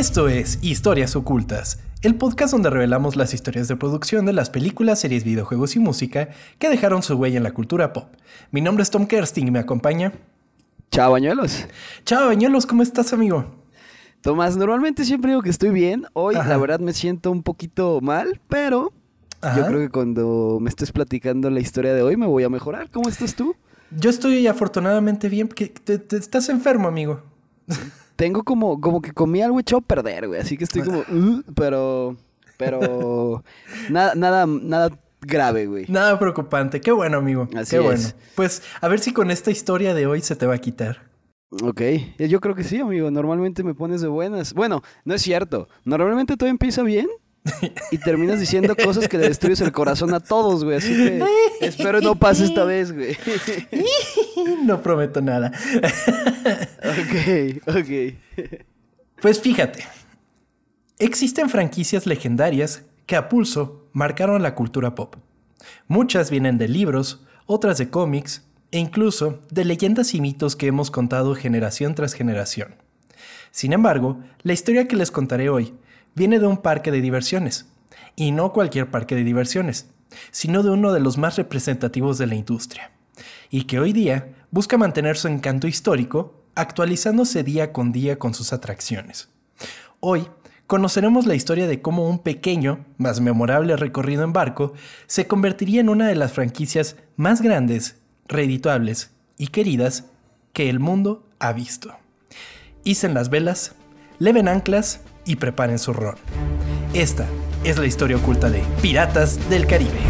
Esto es Historias Ocultas, el podcast donde revelamos las historias de producción de las películas, series, videojuegos y música que dejaron su huella en la cultura pop. Mi nombre es Tom Kersting y me acompaña. Chao, bañuelos. Chao, bañuelos, ¿cómo estás, amigo? Tomás, normalmente siempre digo que estoy bien. Hoy, la verdad, me siento un poquito mal, pero yo creo que cuando me estés platicando la historia de hoy me voy a mejorar. ¿Cómo estás tú? Yo estoy afortunadamente bien, porque te estás enfermo, amigo. Tengo como, como que comí algo echado a perder, güey. Así que estoy como, uh", pero, pero, nada, nada, nada grave, güey. Nada preocupante. Qué bueno, amigo. Así Qué bueno. Pues a ver si con esta historia de hoy se te va a quitar. Ok, yo creo que sí, amigo. Normalmente me pones de buenas. Bueno, no es cierto. Normalmente todo empieza bien y terminas diciendo cosas que le destruyes el corazón a todos, güey. Así que espero no pase esta vez, güey. No prometo nada. Ok, ok. Pues fíjate, existen franquicias legendarias que a pulso marcaron la cultura pop. Muchas vienen de libros, otras de cómics e incluso de leyendas y mitos que hemos contado generación tras generación. Sin embargo, la historia que les contaré hoy viene de un parque de diversiones, y no cualquier parque de diversiones, sino de uno de los más representativos de la industria, y que hoy día busca mantener su encanto histórico actualizándose día con día con sus atracciones. Hoy conoceremos la historia de cómo un pequeño, más memorable recorrido en barco se convertiría en una de las franquicias más grandes, reeditables y queridas que el mundo ha visto. Hicen las velas, leven anclas y preparen su ron. Esta es la historia oculta de Piratas del Caribe.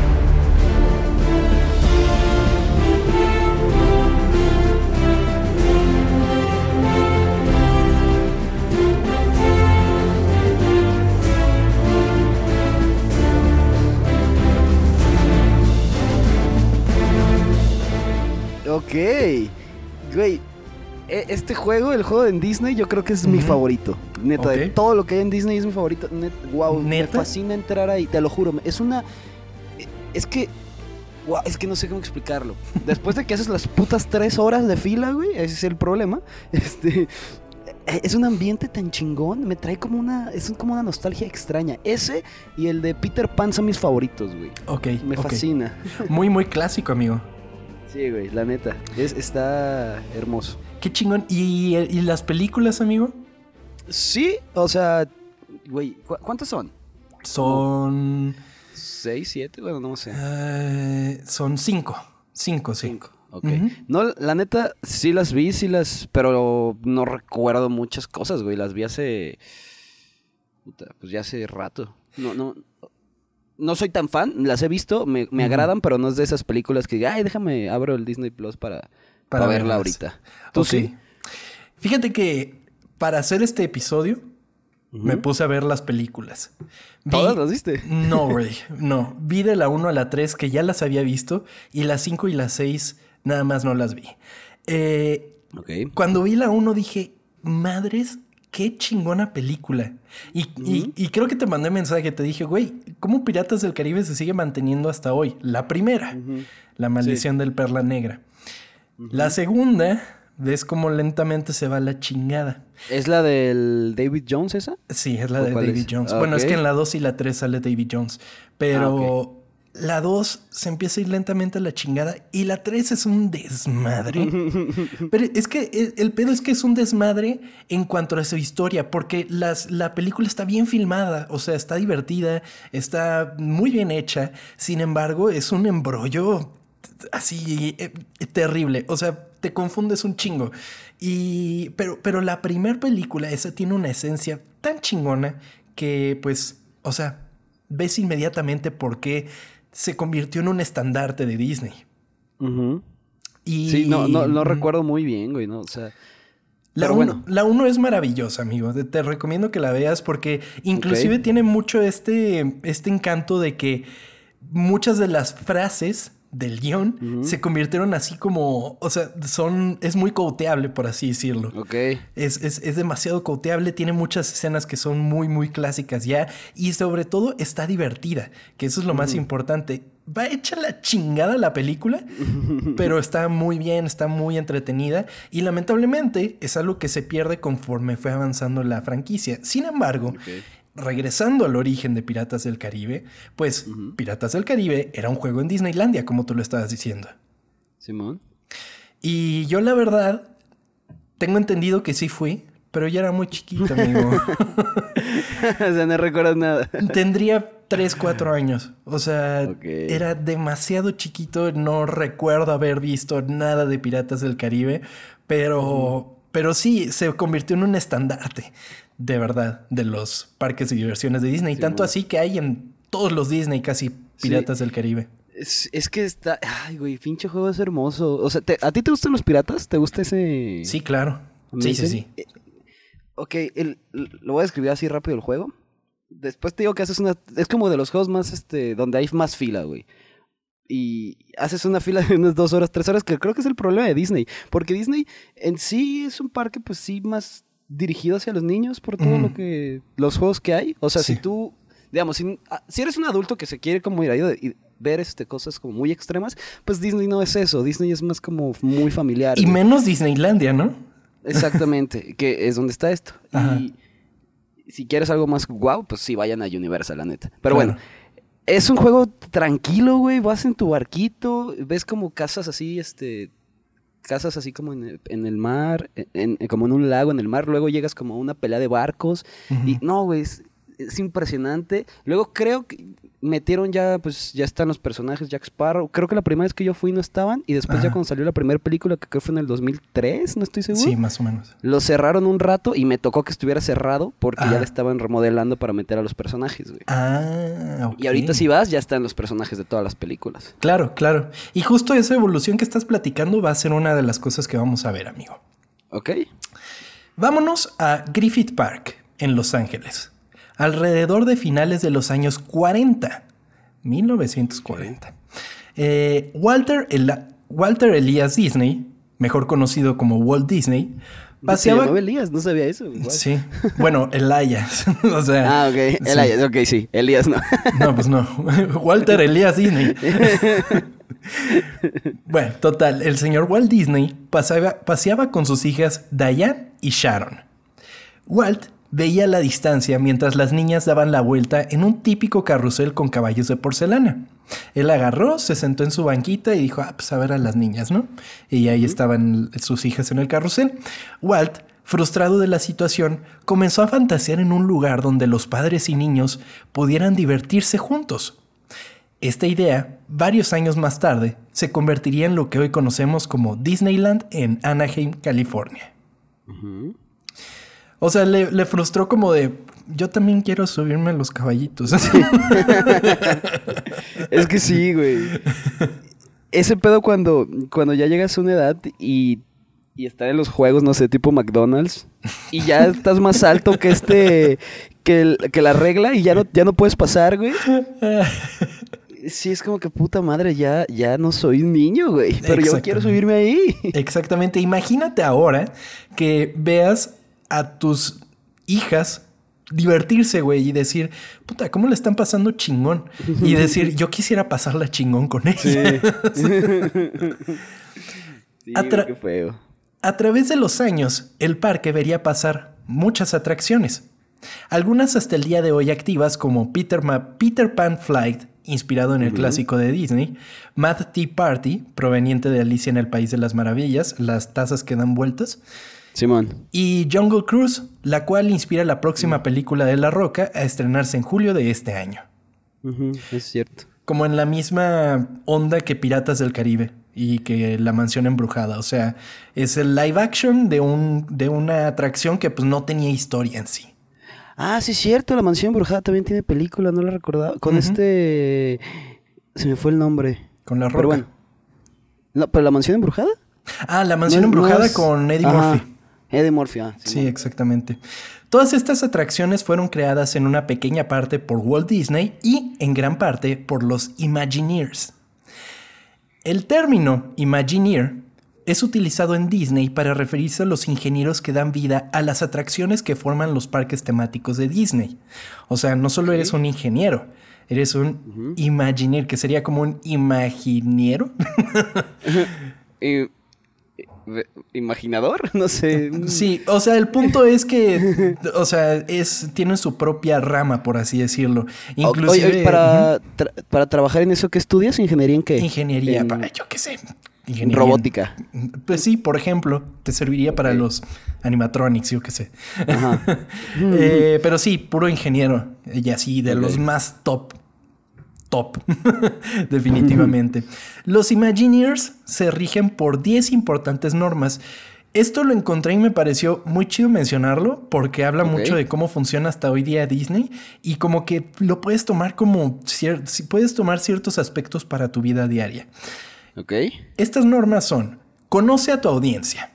Ok. Güey, e, este juego, el juego en Disney, yo creo que es mi favorito. Neta, de todo lo que hay en Disney es mi favorito. wow, me fascina entrar ahí, te lo juro. Es una. Es que. Wow, es que no sé cómo explicarlo. Después de que haces las putas tres horas de fila, güey, ese es el problema. Este. Es un ambiente tan chingón, me trae como una. Es como una nostalgia extraña. Ese y el de Peter Pan son mis favoritos, güey. Ok. Me fascina. Muy, muy clásico, amigo. Sí, güey, la neta. Es, está hermoso. Qué chingón. ¿Y, las películas, amigo? Sí, o sea, güey, ¿cuántas son? Son... ¿Seis, siete? Bueno, no sé. Eh, son cinco. Cinco, sí. Cinco. Ok. No, la neta, sí las vi, sí las. Pero no recuerdo muchas cosas, güey. Las vi hace. Puta, pues ya hace rato. No, no no soy tan fan, las he visto, me, agradan, pero no es de esas películas que, ay, déjame, abro el Disney Plus para, para, verla ahorita. ¿Tú sí? Fíjate que para hacer este episodio me puse a ver las películas. ¿Todas las viste? No, güey, no. Vi de la 1 a la 3 que ya las había visto y las 5 y las 6 nada más no las vi. Eh, Cuando vi la 1 dije, madres, qué chingona película. Y, creo que te mandé mensaje, te dije, güey, ¿cómo Piratas del Caribe se sigue manteniendo hasta hoy? La primera, La maldición del Perla Negra. La segunda, ves cómo lentamente se va la chingada. ¿Es la del David Jones esa? Sí, es la de David Jones. Bueno, es que en la 2 y la 3 sale David Jones. Pero... Ah, la 2 se empieza a ir lentamente a la chingada y la 3 es un desmadre. Pero es que el, pedo es que es un desmadre en cuanto a su historia, porque las, la película está bien filmada, o sea, está divertida, está muy bien hecha. Sin embargo, es un embrollo así eh, terrible. O sea, te confundes un chingo. Y, pero, pero la primera película, esa tiene una esencia tan chingona que, pues, o sea, ves inmediatamente por qué se convirtió en un estandarte de Disney. y... Sí, no, no, recuerdo muy bien, güey, ¿no? O sea... La 1 bueno. es maravillosa, amigo. Te, recomiendo que la veas porque inclusive tiene mucho este, este encanto de que muchas de las frases del guion se convirtieron así como, o sea, son, es muy coteable, por así decirlo. Ok. Es, es, es, demasiado coteable, tiene muchas escenas que son muy, muy clásicas ya, y sobre todo está divertida, que eso es lo más importante. Va hecha la chingada la película, pero está muy bien, está muy entretenida, y lamentablemente es algo que se pierde conforme fue avanzando la franquicia. Sin embargo, regresando al origen de Piratas del Caribe, pues Piratas del Caribe era un juego en Disneylandia, como tú lo estabas diciendo. Simón. Y yo la verdad, tengo entendido que sí fui, pero ya era muy chiquito, amigo. o sea, no recuerdas nada. Tendría 3, 4 años. O sea, era demasiado chiquito, no recuerdo haber visto nada de Piratas del Caribe, pero... Pero sí, se convirtió en un estandarte de verdad de los parques de diversiones de Disney. Tanto así que hay en todos los Disney casi Piratas del Caribe. Es, que está. Ay, güey, pinche juego es hermoso. O sea, ¿a ti te gustan los piratas? ¿Te gusta ese.? Sí, claro. Sí, sí, sí. Eh, ok, lo voy a describir así rápido el juego. Después te digo que haces una. Es como de los juegos más. este Donde hay más fila, güey y haces una fila de unas dos horas, tres horas, que creo que es el problema de Disney. Porque Disney en sí es un parque, pues sí, más dirigido hacia los niños por todo lo que. los juegos que hay. O sea, si tú. Digamos, ah, si, eres un adulto que se quiere como ir a y ver este, cosas como muy extremas, pues Disney no es eso. Disney es más como muy familiar. Y menos Disneylandia, ¿no? Exactamente, que es donde está esto. Y si quieres algo más guau, pues sí, vayan a Universal, la neta. Pero bueno, es un juego tranquilo, güey. Vas en tu barquito, ves como casas así, este, casas así como en el, mar, en, como en un lago en el mar, luego llegas como a una pelea de barcos y no, güey, es impresionante. Luego creo que metieron ya, pues ya están los personajes Jack Sparrow. Creo que la primera vez que yo fui no estaban. Y después ya cuando salió la primera película, que creo fue en el 2003, no estoy seguro. Sí, más o menos. Lo cerraron un rato y me tocó que estuviera cerrado porque ya le estaban remodelando para meter a los personajes, güey. Ah, Y ahorita si vas, ya están los personajes de todas las películas. Claro, claro. Y justo esa evolución que estás platicando va a ser una de las cosas que vamos a ver, amigo. Ok. Vámonos a Griffith Park, en Los Ángeles alrededor de finales de los años 40, 1940. Eh, Walter, Walter Elias Disney, mejor conocido como Walt Disney, paseaba... ¿Se Elías? No sabía eso. Sí. Bueno, Elias. o sea... Ah, ok. Elias, ok, sí. Elías no. no, pues no. Walter Elias Disney. bueno, total. El señor Walt Disney paseaba, paseaba con sus hijas Diane y Sharon. Walt veía la distancia mientras las niñas daban la vuelta en un típico carrusel con caballos de porcelana. Él agarró, se sentó en su banquita y dijo, ah, pues a ver a las niñas, ¿no? Y ahí estaban sus hijas en el carrusel. Walt, frustrado de la situación, comenzó a fantasear en un lugar donde los padres y niños pudieran divertirse juntos. Esta idea, varios años más tarde, se convertiría en lo que hoy conocemos como Disneyland en Anaheim, California. O sea, le, frustró como de, yo también quiero subirme a los caballitos. es que sí, güey. Ese pedo cuando, cuando ya llegas a una edad y, y estar en los juegos, no sé, tipo McDonald's, y ya estás más alto que este, que, que la regla y ya no, ya no puedes pasar, güey. Sí, es como que puta madre, ya, ya no soy un niño, güey. Pero yo quiero subirme ahí. Exactamente. Imagínate ahora que veas a tus hijas divertirse, güey, y decir, puta, ¿cómo le están pasando chingón? Y decir, yo quisiera pasarla chingón con ella. Sí. a, qué feo. a través de los años, el parque vería pasar muchas atracciones. Algunas hasta el día de hoy activas como Peter, Peter Pan Flight, inspirado en el clásico de Disney, Mad Tea Party, proveniente de Alicia en el País de las Maravillas, las tazas que dan vueltas, Simón. Y Jungle Cruise, la cual inspira la próxima película de La Roca a estrenarse en julio de este año. es cierto. Como en la misma onda que Piratas del Caribe y que La Mansión Embrujada. O sea, es el live action de, un, de una atracción que pues no tenía historia en sí. Ah, sí, es cierto. La Mansión Embrujada también tiene película, no la recordaba. Con este... Se me fue el nombre. Con La Roca. Pero bueno. No, ¿Pero La Mansión Embrujada? Ah, La Mansión Embrujada con. Eddie Murphy, ah, sí, exactamente. Todas estas atracciones fueron creadas en una pequeña parte por Walt Disney y en gran parte por los Imagineers. El término Imagineer es utilizado en Disney para referirse a los ingenieros que dan vida a las atracciones que forman los parques temáticos de Disney. O sea, no solo eres un ingeniero, eres un Imagineer, que sería como un imaginiero. imaginador, no sé. Sí, o sea, el punto es que, o sea, es tienen su propia rama, por así decirlo. Inclusive para, para trabajar en eso, ¿qué estudias? ¿Ingeniería en qué? Ingeniería, para, yo qué sé. Ingeniería. Robótica. Pues sí, por ejemplo, te serviría para los animatronics, yo qué sé. Eh, pero sí, puro ingeniero. Y así, de los más top top, definitivamente. Los Imagineers se rigen por 10 importantes normas. Esto lo encontré y me pareció muy chido mencionarlo porque habla mucho de cómo funciona hasta hoy día Disney y como que lo puedes tomar como si puedes tomar ciertos aspectos para tu vida diaria. Ok. Estas normas son: conoce a tu audiencia.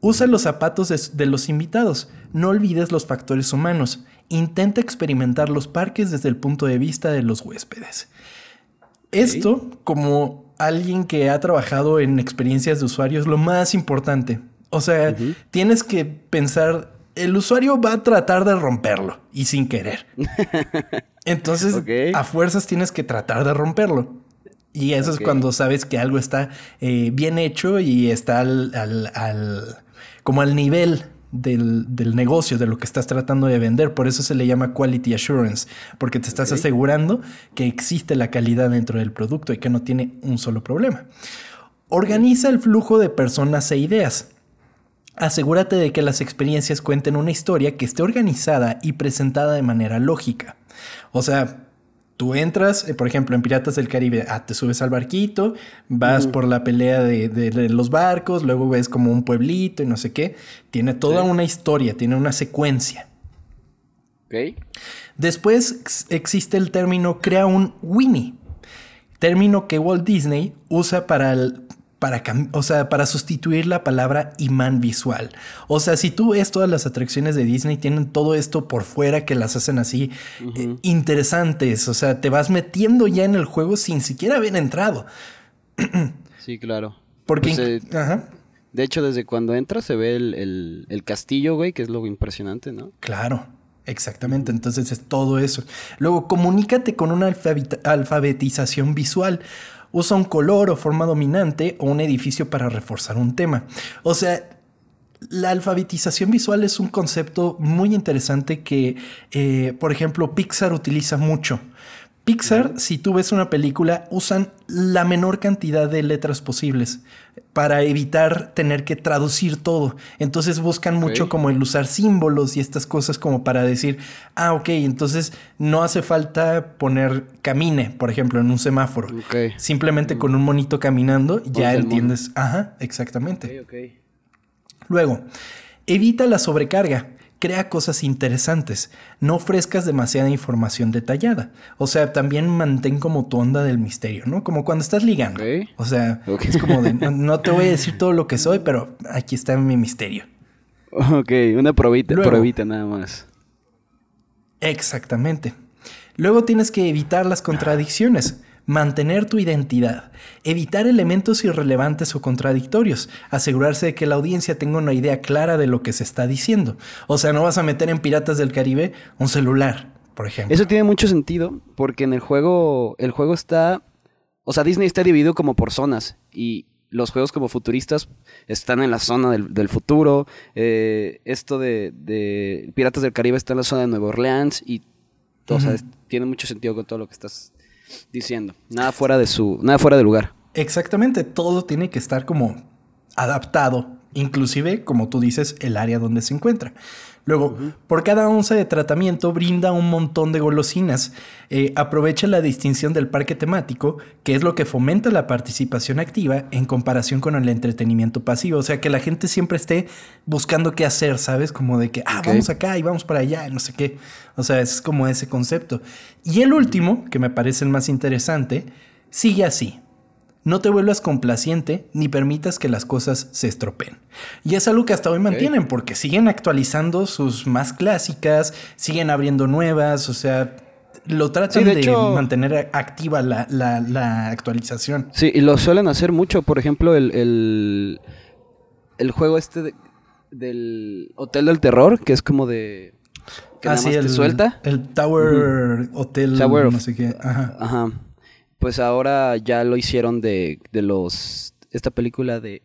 Usa los zapatos de los invitados. No olvides los factores humanos intenta experimentar los parques desde el punto de vista de los huéspedes. Esto, como alguien que ha trabajado en experiencias de usuario, es lo más importante. O sea, tienes que pensar, el usuario va a tratar de romperlo y sin querer. Entonces, a fuerzas tienes que tratar de romperlo. Y eso es cuando sabes que algo está eh, bien hecho y está al, como al nivel del, negocio, de lo que estás tratando de vender. Por eso se le llama quality assurance, porque te estás asegurando que existe la calidad dentro del producto y que no tiene un solo problema. Organiza el flujo de personas e ideas. Asegúrate de que las experiencias cuenten una historia que esté organizada y presentada de manera lógica. O sea, Tú entras, eh, por ejemplo, en Piratas del Caribe, ah, te subes al barquito, vas por la pelea de, los barcos, luego ves como un pueblito y no sé qué. Tiene toda una historia, tiene una secuencia. Ok. Después existe el término crea un Winnie, término que Walt Disney usa para el, para, o sea, para sustituir la palabra imán visual. O sea, si tú ves todas las atracciones de Disney, tienen todo esto por fuera que las hacen así eh, interesantes. O sea, te vas metiendo ya en el juego sin siquiera haber entrado. sí, claro. Porque... Pues, de hecho, desde cuando entras se ve el, el castillo, güey, que es lo impresionante, ¿no? Claro. Exactamente, entonces es todo eso. Luego, comunícate con una alfabetización visual usa un color o forma dominante o un edificio para reforzar un tema. O sea, la alfabetización visual es un concepto muy interesante que, eh, por ejemplo, Pixar utiliza mucho. Pixar, si tú ves una película, usan la menor cantidad de letras posibles para evitar tener que traducir todo. Entonces buscan mucho como el usar símbolos y estas cosas como para decir, ah, ok, entonces no hace falta poner camine, por ejemplo, en un semáforo. Simplemente mm. con un monito caminando ya entiendes. Ajá, exactamente. Luego, evita la sobrecarga crea cosas interesantes, no ofrezcas demasiada información detallada. O sea, también mantén como tu onda del misterio, ¿no? Como cuando estás ligando. O sea, es como de, no, te voy a decir todo lo que soy, pero aquí está mi misterio. Ok, una probita, probita nada más. Exactamente. Luego tienes que evitar las contradicciones mantener tu identidad, evitar elementos irrelevantes o contradictorios, asegurarse de que la audiencia tenga una idea clara de lo que se está diciendo. O sea, no vas a meter en Piratas del Caribe un celular, por ejemplo. Eso tiene mucho sentido porque en el juego, el juego está, o sea, Disney está dividido como por zonas y los juegos como futuristas están en la zona del, futuro. Eh, esto de, Piratas del Caribe está en la zona de Nueva Orleans y, o sea, tiene mucho sentido con todo lo que estás diciendo. Nada fuera de su, nada fuera de lugar. Exactamente, todo tiene que estar como adaptado, inclusive, como tú dices, el área donde se encuentra. Luego, por cada onza de tratamiento brinda un montón de golosinas. Eh, aprovecha la distinción del parque temático, que es lo que fomenta la participación activa en comparación con el entretenimiento pasivo. O sea, que la gente siempre esté buscando qué hacer, ¿sabes? Como de que, ah, vamos acá y vamos para allá, no sé qué. O sea, es como ese concepto. Y el último, que me parece el más interesante, sigue así. No te vuelvas complaciente ni permitas que las cosas se estropeen. Y es algo que hasta hoy mantienen porque siguen actualizando sus más clásicas, siguen abriendo nuevas, o sea, lo tratan de, mantener activa la, actualización. Sí, y lo suelen hacer mucho. Por ejemplo, el, el, juego este del Hotel del Terror, que es como de... Que ah, el, suelta. El Tower Hotel, Tower no sé qué. Ajá. Ajá. Pues ahora ya lo hicieron de, de los... Esta película de,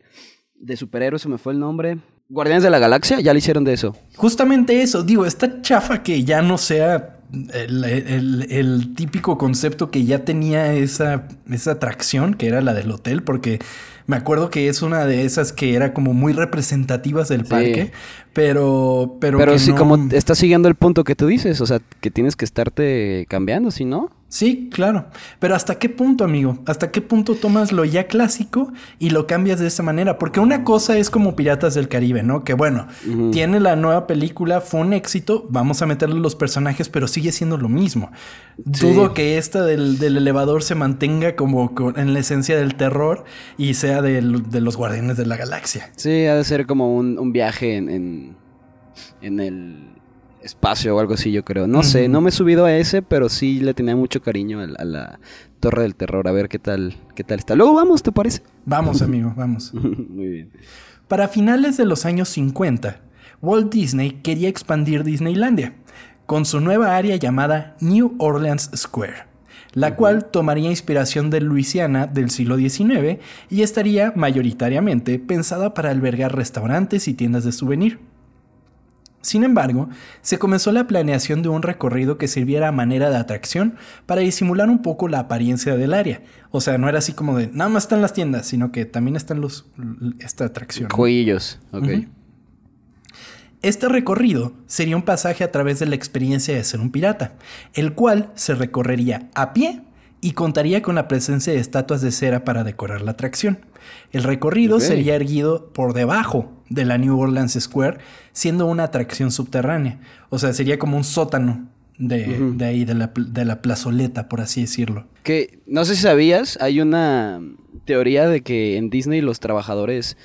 de superhéroes, se me fue el nombre. Guardianes de la Galaxia, ya lo hicieron de eso. Justamente eso, digo, esta chafa que ya no sea el, típico concepto que ya tenía esa, esa atracción, que era la del hotel, porque me acuerdo que es una de esas que era como muy representativas del parque, pero... Pero, pero sí, como está siguiendo el punto que tú dices, o sea, que tienes que estarte cambiando, si no... Sí, claro. Pero ¿hasta qué punto, amigo? ¿Hasta qué punto tomas lo ya clásico y lo cambias de esa manera? Porque una cosa es como Piratas del Caribe, ¿no? Que bueno, tiene la nueva película, fue un éxito, vamos a meterle los personajes, pero sigue siendo lo mismo. Dudo que esta del, elevador se mantenga como en la esencia del terror y sea de los Guardianes de la Galaxia. Sí, ha de ser como un, viaje en, en el espacio o algo así, yo creo. No sé, no me he subido a ese, pero sí le tenía mucho cariño a, la Torre del Terror. A ver qué tal, qué tal está. Luego vamos, ¿te parece? Vamos, amigo, vamos. Muy bien. Para finales de los años 50, Walt Disney quería expandir Disneylandia con su nueva área llamada New Orleans Square, la cual tomaría inspiración de Luisiana del siglo XIX y estaría mayoritariamente pensada para albergar restaurantes y tiendas de souvenir. Sin embargo, se comenzó la planeación de un recorrido que sirviera a manera de atracción para disimular un poco la apariencia del área. O sea, no era así como de nada más están las tiendas, sino que también están los esta atracción. Jueguillos, ok. Este recorrido sería un pasaje a través de la experiencia de ser un pirata, el cual se recorrería a pie y contaría con la presencia de estatuas de cera para decorar la atracción. El recorrido sería erguido por debajo de la New Orleans Square, siendo una atracción subterránea. O sea, sería como un sótano de, ahí, de la, de la, plazoleta, por así decirlo. Que no sé si sabías, hay una teoría de que en Disney los trabajadores,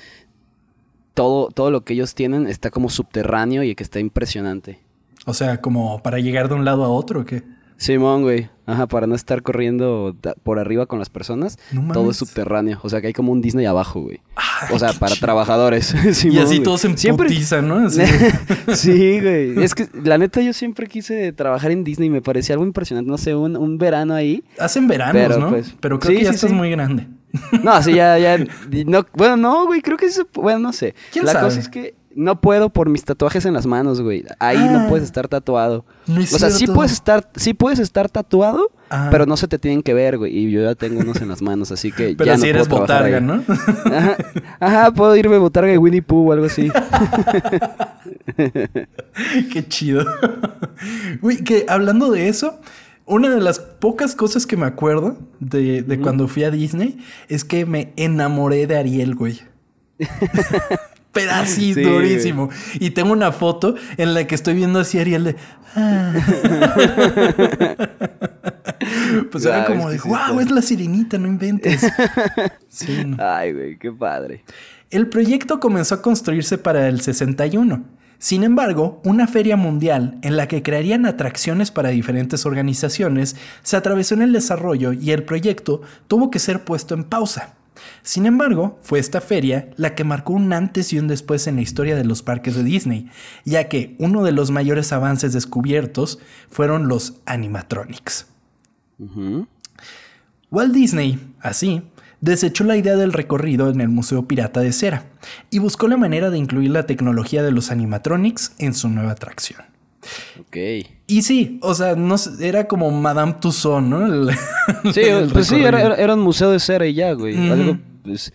todo, todo lo que ellos tienen está como subterráneo y que está impresionante. O sea, como para llegar de un lado a otro, ¿o qué? Simón, güey. Ajá, para no estar corriendo por arriba con las personas. todo es subterráneo. O sea, que hay como un Disney abajo, güey. o sea, para trabajadores. y así todos se siempre... ¿no? sí, güey. Es que la neta yo siempre quise trabajar en Disney. Me parecía algo impresionante. No sé, un, verano ahí. Hacen veranos, ¿no? Pues, pero creo que ya estás muy grande. No, así ya, ya. No, bueno, no, güey. Creo que eso. Bueno, no sé. la cosa es que no puedo por mis tatuajes en las manos, güey. Ahí no ah. puedes estar tatuado. o sea, sí puedes estar, sí puedes estar tatuado, ah. pero no se te tienen que ver, güey. Y yo ya tengo unos en las manos, así que pero ya si eres botarga, ¿no? Ajá, ajá, puedo irme botarga de Winnie Pooh o algo así. Qué chido. Güey, que hablando de eso, una de las pocas cosas que me acuerdo de, de cuando fui a Disney es que me enamoré de Ariel, güey. pedacito durísimo. Y tengo una foto en la que estoy viendo así a Ariel de. Ah". pues era como de, wow, es la sirenita, no inventes. Ay, güey, qué padre. El proyecto comenzó a construirse para el 61. Sin embargo, una feria mundial en la que crearían atracciones para diferentes organizaciones se atravesó en el desarrollo y el proyecto tuvo que ser puesto en pausa. Sin embargo, fue esta feria la que marcó un antes y un después en la historia de los parques de Disney, ya que uno de los mayores avances descubiertos fueron los animatronics. Walt Disney, así, desechó la idea del recorrido en el Museo Pirata de Cera y buscó la manera de incluir la tecnología de los animatronics en su nueva atracción. Ok. Y sí, o sea, no, era como Madame Tussauds, ¿no? sí, pues sí, era, un museo de cera y ya, güey. Pues,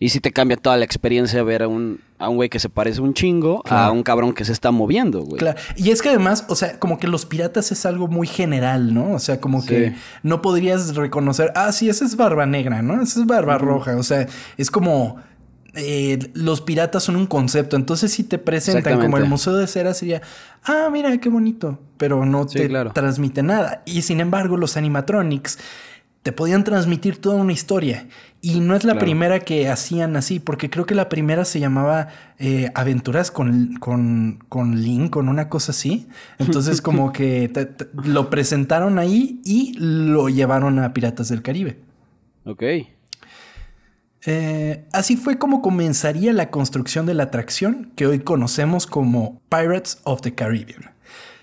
y si te cambia toda la experiencia ver a un, a un güey que se parece un chingo a un cabrón que se está moviendo, güey. Claro. Y es que además, o sea, como que los piratas es algo muy general, ¿no? O sea, como que no podrías reconocer, ah, sí, esa es barba negra, ¿no? Esa es barba roja. O sea, es como eh, los piratas son un concepto. Entonces, si te presentan como el Museo de Cera, sería, ah, mira, qué bonito, pero no te transmite nada. Y sin embargo, los animatronics te podían transmitir toda una historia. Y no es la primera que hacían así, porque creo que la primera se llamaba eh, Aventuras con, con, con Link, con una cosa así. Entonces como que lo presentaron ahí y lo llevaron a Piratas del Caribe. Ok. Eh, así fue como comenzaría la construcción de la atracción que hoy conocemos como Pirates of the Caribbean.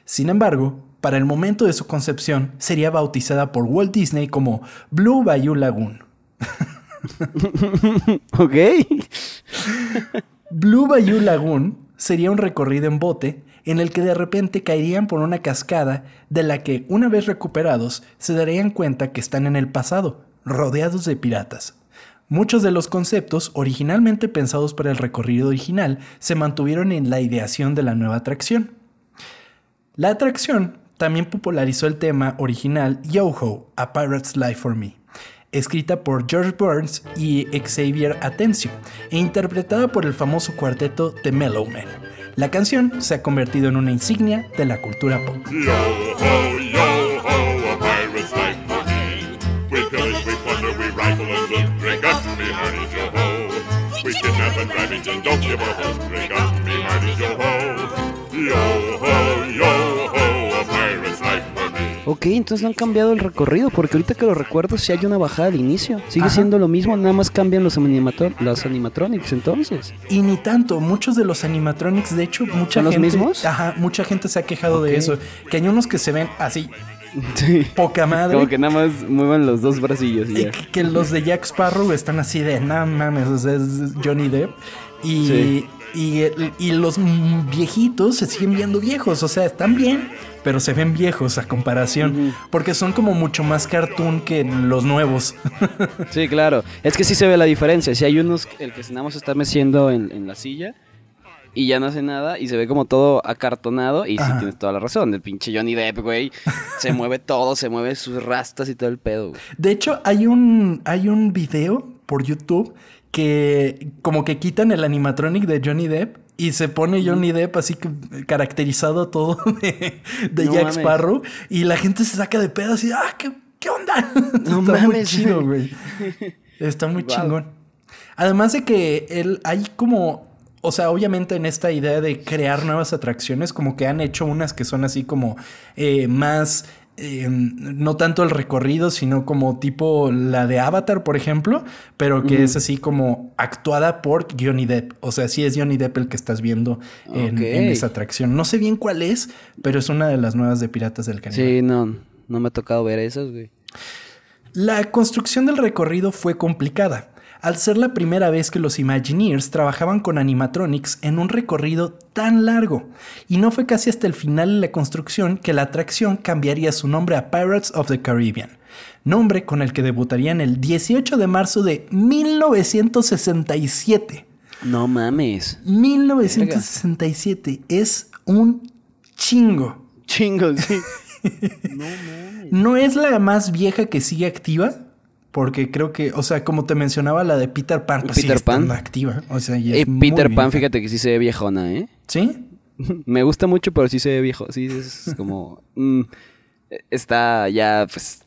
Sin embargo, para el momento de su concepción, sería bautizada por Walt Disney como Blue Bayou Lagoon. ok. Blue Bayou Lagoon sería un recorrido en bote en el que de repente caerían por una cascada de la que, una vez recuperados, se darían cuenta que están en el pasado, rodeados de piratas. Muchos de los conceptos originalmente pensados para el recorrido original se mantuvieron en la ideación de la nueva atracción. La atracción también popularizó el tema original Yo-Ho, A Pirate's Life for Me, escrita por George Burns y Xavier Atencio e interpretada por el famoso cuarteto The Mellow Men. La canción se ha convertido en una insignia de la cultura pop. Ok, entonces no han cambiado el recorrido, porque ahorita que lo recuerdo, si hay una bajada al inicio. Sigue siendo lo mismo, nada más cambian los, los animatronics entonces. Y ni tanto, muchos de los animatronics, de hecho, mucha ¿Son gente. los mismos? Ajá, mucha gente se ha quejado de eso. Que hay unos que se ven así. Sí. Poca madre. Como que nada más muevan los dos bracillos y, ya. Que, los de Jack Sparrow están así de, no mames, o sea, es Johnny Depp. Y, y, los viejitos se siguen viendo viejos, o sea, están bien, pero se ven viejos a comparación, porque son como mucho más cartoon que los nuevos. sí, claro, es que sí se ve la diferencia, si hay unos, el que nada más está meciendo en, la silla y ya no hace nada y se ve como todo acartonado y sí tienes toda la razón, el pinche Johnny Depp, güey, se mueve todo, se mueve sus rastas y todo el pedo. De hecho, hay un, hay un video por YouTube que como que quitan el animatronic de Johnny Depp y se pone Johnny Depp así caracterizado todo de, Jack Sparrow y la gente se saca de pedo así, ah, ¿qué, qué onda? No Está muy chido, güey. Está muy chingón. Además de que él hay como o sea, obviamente en esta idea de crear nuevas atracciones, como que han hecho unas que son así como eh, más Em, no tanto el recorrido, sino como tipo la de Avatar, por ejemplo, pero que es así como actuada por Johnny Depp. O sea, sí es Johnny Depp el que estás viendo en, esa atracción. No sé bien cuál es, pero es una de las nuevas de Piratas del Caribe. Sí, no, no me ha tocado ver esas, güey. La construcción del recorrido fue complicada al ser la primera vez que los Imagineers trabajaban con animatronics en un recorrido tan largo, y no fue casi hasta el final de la construcción que la atracción cambiaría su nombre a Pirates of the Caribbean, nombre con el que debutarían el 18 de marzo de 1967. No mames. 1967 es un chingo. Chingo, sí. no mames. No es la más vieja que sigue activa, porque creo que, o sea, como te mencionaba, la de Peter Pan, pues Peter Pan. activa. O sea, y Peter Pan, fíjate que sí se ve viejona, ¿eh? ¿Sí? Me gusta mucho, pero sí se ve viejo. Sí, es como. Mm, está ya, pues.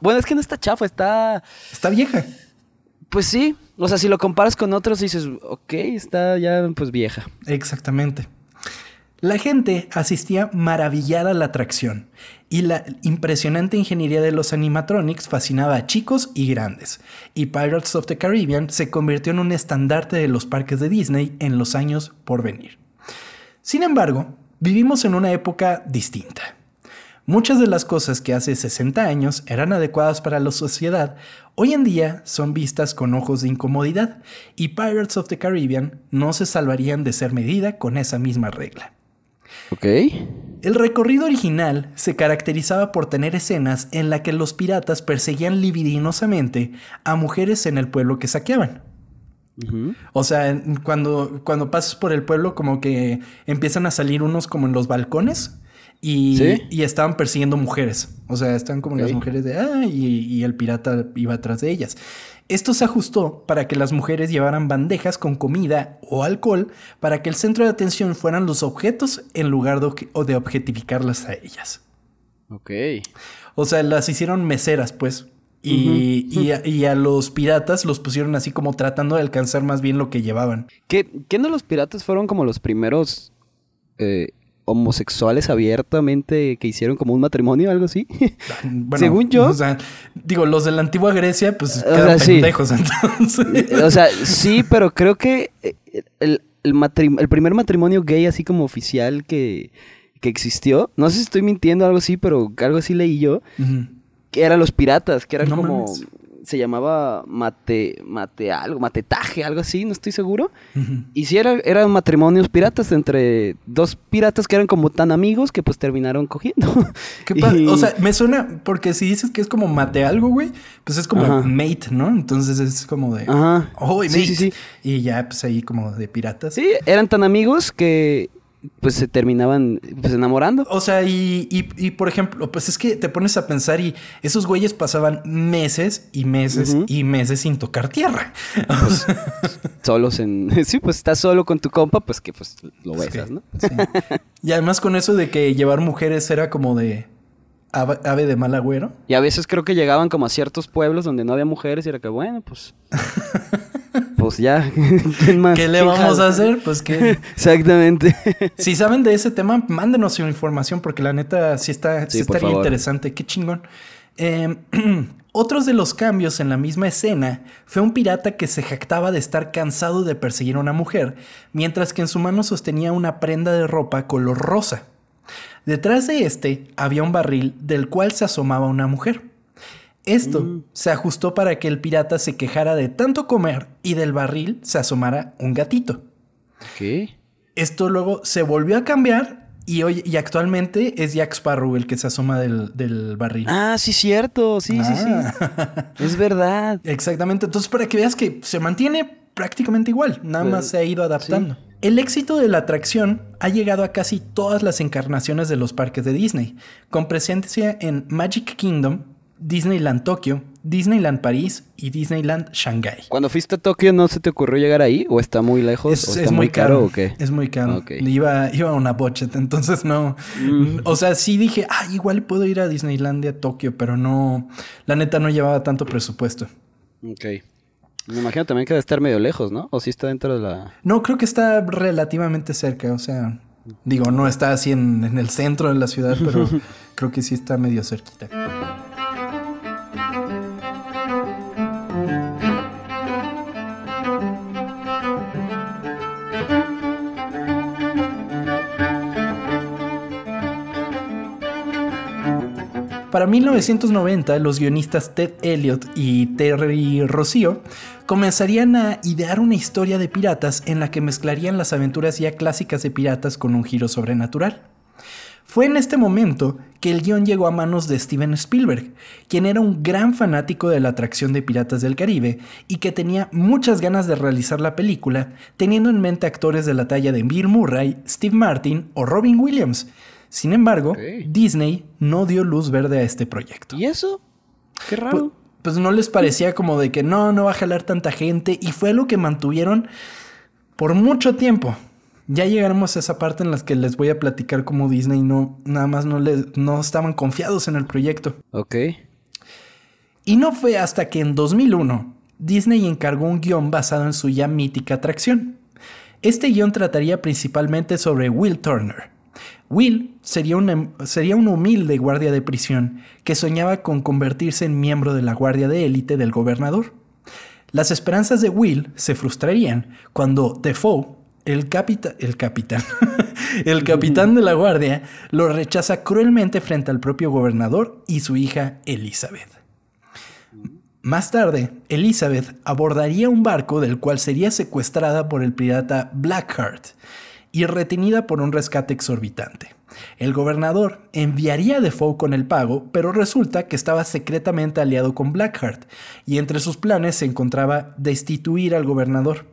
Bueno, es que no está chafa, está. Está vieja. Pues sí. O sea, si lo comparas con otros, dices, ok, está ya, pues vieja. Exactamente. La gente asistía maravillada a la atracción y la impresionante ingeniería de los animatronics fascinaba a chicos y grandes, y Pirates of the Caribbean se convirtió en un estandarte de los parques de Disney en los años por venir. Sin embargo, vivimos en una época distinta. Muchas de las cosas que hace 60 años eran adecuadas para la sociedad, hoy en día son vistas con ojos de incomodidad, y Pirates of the Caribbean no se salvarían de ser medida con esa misma regla. Ok. El recorrido original se caracterizaba por tener escenas en las que los piratas perseguían libidinosamente a mujeres en el pueblo que saqueaban. O sea, cuando, cuando pasas por el pueblo, como que empiezan a salir unos como en los balcones y, y estaban persiguiendo mujeres. O sea, están como las mujeres de ah, y, y, el pirata iba atrás de ellas. Esto se ajustó para que las mujeres llevaran bandejas con comida o alcohol para que el centro de atención fueran los objetos en lugar de, objetificarlas a ellas. Ok. O sea, las hicieron meseras, pues. Y, y, a, los piratas los pusieron así como tratando de alcanzar más bien lo que llevaban. ¿Qué, qué no los piratas fueron como los primeros eh, homosexuales abiertamente que hicieron como un matrimonio o algo así? Según yo. O sea, digo, los de la antigua Grecia, pues quedan pendejos entonces. O sea, sí, pero creo que eh, el, el, primer matrimonio gay así como oficial que, que, existió, no sé si estoy mintiendo algo así, pero algo así leí yo que eran los piratas, que eran como... Se llamaba mate, mate algo, matetaje, algo así, no estoy seguro. Y sí, era, eran matrimonios piratas entre dos piratas que eran como tan amigos que pues terminaron cogiendo. O sea, me suena, porque si dices que es como mate algo, güey, pues es como mate, ¿no? Entonces es como de... Ajá. Oh, mate. Sí, sí, sí. Y ya, pues ahí como de piratas. Sí, eran tan amigos que pues se terminaban pues enamorando. O sea, y, y, por ejemplo, pues es que te pones a pensar y esos güeyes pasaban meses y meses y meses sin tocar tierra. Pues, solos en... Sí, pues estás solo con tu compa, pues que pues lo besas, ¿no? Y además con eso de que llevar mujeres era como de ave de mal agüero. Y a veces creo que llegaban como a ciertos pueblos donde no había mujeres y era que bueno, pues... pues ya, ¿qué le vamos a hacer? Pues que... Exactamente. si saben de ese tema, mándenos su información porque la neta sí está, sí, estaría interesante. Qué chingón. Em, otros de los cambios en la misma escena fue un pirata que se jactaba de estar cansado de perseguir a una mujer, mientras que en su mano sostenía una prenda de ropa color rosa. Detrás de este había un barril del cual se asomaba una mujer. Esto mm. se ajustó para que el pirata se quejara de tanto comer y del barril se asomara un gatito. ¿Qué? Esto luego se volvió a cambiar y hoy y actualmente es Jack Sparrow el que se asoma del, barril. Ah, sí, cierto. Sí, sí, sí. Ah. es verdad. Exactamente. Entonces, para que veas que se mantiene prácticamente igual, nada más se ha ido adaptando. El éxito de la atracción ha llegado a casi todas las encarnaciones de los parques de Disney, con presencia en Magic Kingdom, Disneyland Tokio, Disneyland París y Disneyland Shanghai. Cuando fuiste a Tokio, ¿no se te ocurrió llegar ahí? ¿O está muy lejos? Es, ¿O está muy caro, o qué? Es muy caro. Iba, iba a una budget, entonces no. Mm. O sea, sí dije, ah, igual puedo ir a Disneylandia Tokio, pero no. La neta no llevaba tanto presupuesto. Ok. Me imagino también que debe estar medio lejos, ¿no? ¿O sí está dentro de la...? No, creo que está relativamente cerca, o sea... Digo, no está así en, en el centro de la ciudad, pero creo que sí está medio cerquita. Para 1990, los guionistas Ted Elliott y Terry Rossio comenzarían a idear una historia de piratas en la que mezclarían las aventuras ya clásicas de piratas con un giro sobrenatural. Fue en este momento que el guion llegó a manos de Steven Spielberg, quien era un gran fanático de la atracción de Piratas del Caribe y que tenía muchas ganas de realizar la película, teniendo en mente actores de la talla de Bill Murray, Steve Martin o Robin Williams, sin embargo, Disney no dio luz verde a este proyecto. ¿Y eso? Qué raro. Pues, pues, no les parecía como de que no, no va a jalar tanta gente y fue lo que mantuvieron por mucho tiempo. Ya llegaremos a esa parte en la que les voy a platicar cómo Disney no, nada más no, les, no estaban confiados en el proyecto. Ok. Y no fue hasta que en 2001 Disney encargó un guion basado en su ya mítica atracción. Este guion trataría principalmente sobre Will Turner, Will sería, sería un humilde guardia de prisión que soñaba con convertirse en miembro de la guardia de élite del gobernador. Las esperanzas de Will se frustrarían cuando Defoe, el, el capitán, el capitán de la guardia, lo rechaza cruelmente frente al propio gobernador y su hija Elizabeth. Más tarde, Elizabeth abordaría un barco del cual sería secuestrada por el pirata Blackheart y retenida por un rescate exorbitante. El gobernador enviaría a Defoe con el pago, pero resulta que estaba secretamente aliado con Blackheart, y entre sus planes se encontraba destituir al gobernador.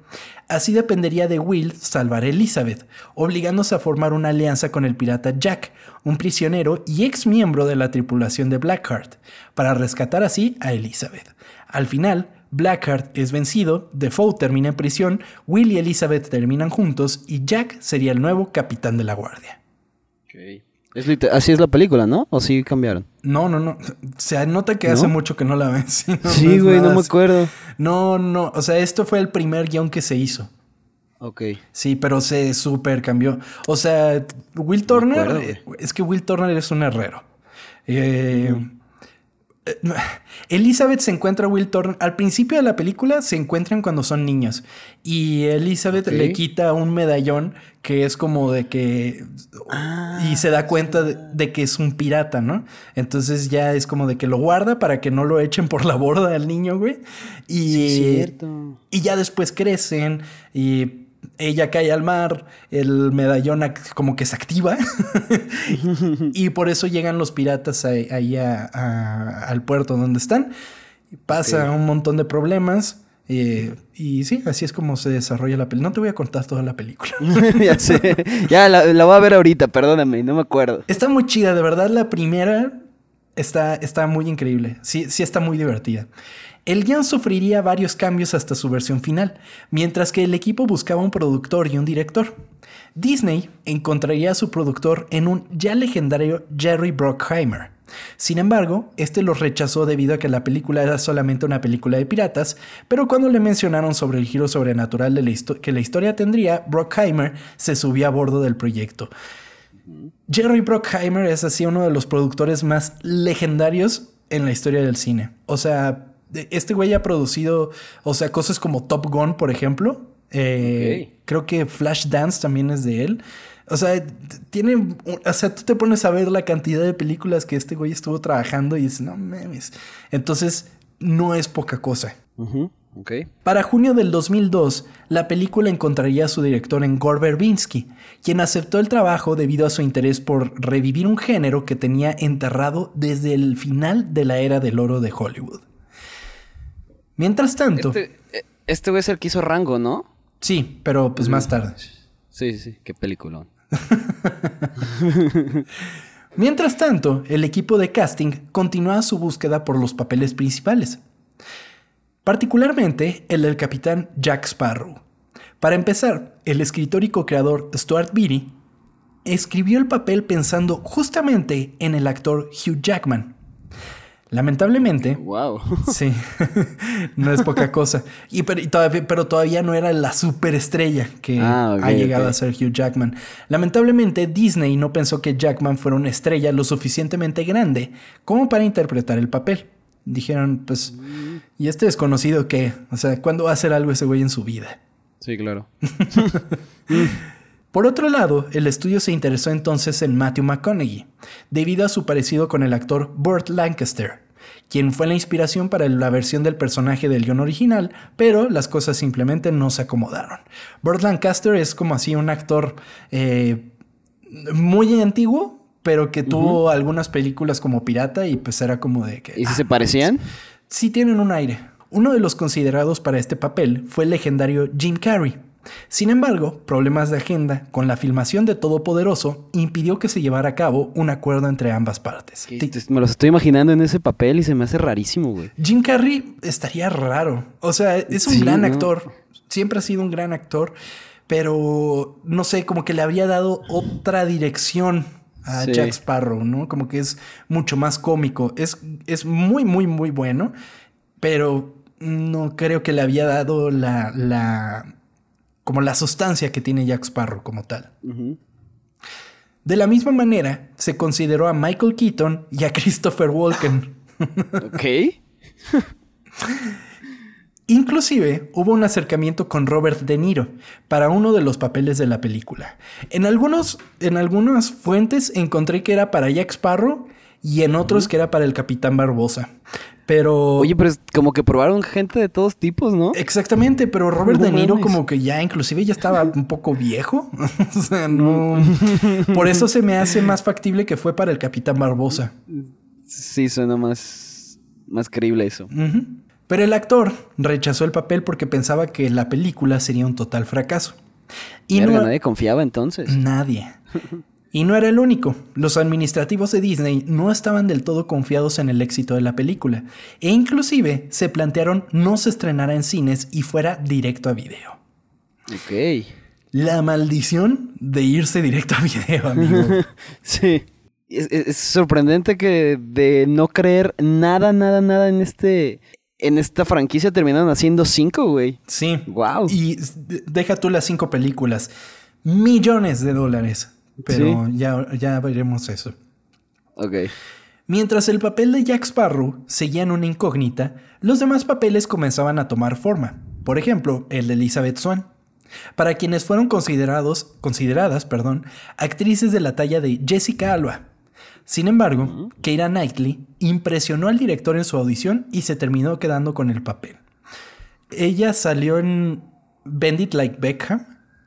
Así dependería de Will salvar a Elizabeth, obligándose a formar una alianza con el pirata Jack, un prisionero y ex miembro de la tripulación de Blackheart, para rescatar así a Elizabeth. Al final, Blackheart es vencido, Defoe termina en prisión, Will y Elizabeth terminan juntos y Jack sería el nuevo capitán de la guardia. Okay. así es la película, ¿no? ¿O sí cambiaron? No, no, no. Se nota que hace mucho que no la ves. sí, güey, no me acuerdo. No, no. O sea, esto fue el primer guion que se hizo. Ok. Sí, pero se super cambió. O sea, Will Turner. es que Will Turner es un herrero. Eh, eh, Elizabeth se encuentra a Will Turner. Al principio de la película se encuentran cuando son niños. Y Elizabeth le quita un medallón que es como de que. y se da cuenta de, que es un pirata, ¿no? Entonces ya es como de que lo guarda para que no lo echen por la borda al niño, güey. Y, cierto. y ya después crecen y ella cae al mar, el medallón como que se activa y por eso llegan los piratas ahí, al puerto donde están. Pasa un montón de problemas. Eh, y sí, así es como se desarrolla la película. No te voy a contar toda la película. ya sé. Ya la, la, voy a ver ahorita, perdóname, no me acuerdo. Está muy chida, de verdad. La primera está, está muy increíble. Sí, sí está muy divertida. El guion sufriría varios cambios hasta su versión final, mientras que el equipo buscaba un productor y un director. Disney encontraría a su productor en un ya legendario Jerry Bruckheimer. Sin embargo, este los rechazó debido a que la película era solamente una película de piratas, pero cuando le mencionaron sobre el giro sobrenatural que la historia tendría, Bruckheimer se subió a bordo del proyecto. Jerry Bruckheimer es así uno de los productores más legendarios en la historia del cine. O sea, este güey ha producido, o sea, cosas como Top Gun, por ejemplo. Eh, creo que Flash Dance también es de él. O sea, tiene. O sea, tú te pones a ver la cantidad de películas que este güey estuvo trabajando y dices, no mames. Entonces, no es poca cosa. Para junio del 2002, la película encontraría a su director en Gore Verbinski, quien aceptó el trabajo debido a su interés por revivir un género que tenía enterrado desde el final de la era del oro de Hollywood. Mientras tanto. Este, eh, este güey es el que hizo Rango, ¿no? Sí, pero pues más tarde. Sí, sí, sí. Qué peliculón. Mientras tanto, el equipo de casting continúa su búsqueda por los papeles principales. Particularmente el del capitán Jack Sparrow. Para empezar, el escritor y co-creador Stuart Beatty escribió el papel pensando justamente en el actor Hugh Jackman, Lamentablemente. Wow. Sí, no es poca cosa. Y pero, todavía, pero todavía no era la superestrella que ah, ha llegado a ser Hugh Jackman. Lamentablemente, Disney no pensó que Jackman fuera una estrella lo suficientemente grande como para interpretar el papel. Dijeron, pues, ¿y este desconocido qué? O sea, ¿cuándo va a hacer algo ese güey en su vida? Sí, claro. Por otro lado, el estudio se interesó entonces en Matthew McConaughey, debido a su parecido con el actor Burt Lancaster, quien fue la inspiración para la versión del personaje del guion original, pero las cosas simplemente no se acomodaron. Burt Lancaster es como así un actor eh, muy antiguo, pero que tuvo algunas películas como pirata y pues era como de que... ¿Y si se ah, parecían? Sí tienen un aire. Uno de los considerados para este papel fue el legendario Jim Carrey, sin embargo, problemas de agenda con la filmación de Todopoderoso impidió que se llevara a cabo un acuerdo entre ambas partes. Me los estoy imaginando en ese papel y se me hace rarísimo, güey. Jim Carrey estaría raro. O sea, es un gran actor. Siempre ha sido un gran actor. Pero no sé, como que le habría dado otra dirección a Jack Sparrow, ¿no? Como que es mucho más cómico. Es, es muy, muy, muy bueno. Pero no creo que le había dado la, la como la sustancia que tiene Jack Sparrow como tal. De la misma manera, se consideró a Michael Keaton y a Christopher Walken. ok. Inclusive hubo un acercamiento con Robert De Niro para uno de los papeles de la película. En, algunos, en algunas fuentes encontré que era para Jack Sparrow y en otros que era para el Capitán Barbosa. Pero. Oye, pero es como que probaron gente de todos tipos, ¿no? Exactamente, pero Robert De Niro, como que ya, inclusive ya estaba un poco viejo. o sea, no. Por eso se me hace más factible que fue para el Capitán Barbosa. Sí, suena más, más creíble eso. Pero el actor rechazó el papel porque pensaba que la película sería un total fracaso. Y no... nadie confiaba entonces. Nadie. Y no era el único. Los administrativos de Disney no estaban del todo confiados en el éxito de la película, e inclusive se plantearon no se estrenara en cines y fuera directo a video. Ok. La maldición de irse directo a video, amigo. sí. Es, sorprendente que de no creer nada, nada, nada en este. En esta franquicia terminaron haciendo cinco, güey. Sí. Wow. Y deja tú las cinco películas. Millones de dólares. Pero ya, ya veremos eso. Ok. Mientras el papel de Jack Sparrow seguía en una incógnita, los demás papeles comenzaban a tomar forma. Por ejemplo, el de Elizabeth Swan. Para quienes fueron considerados, consideradas perdón, actrices de la talla de Jessica Alba. Sin embargo, Keira Knightley impresionó al director en su audición y se terminó quedando con el papel. Ella salió en Bendit Like Beckham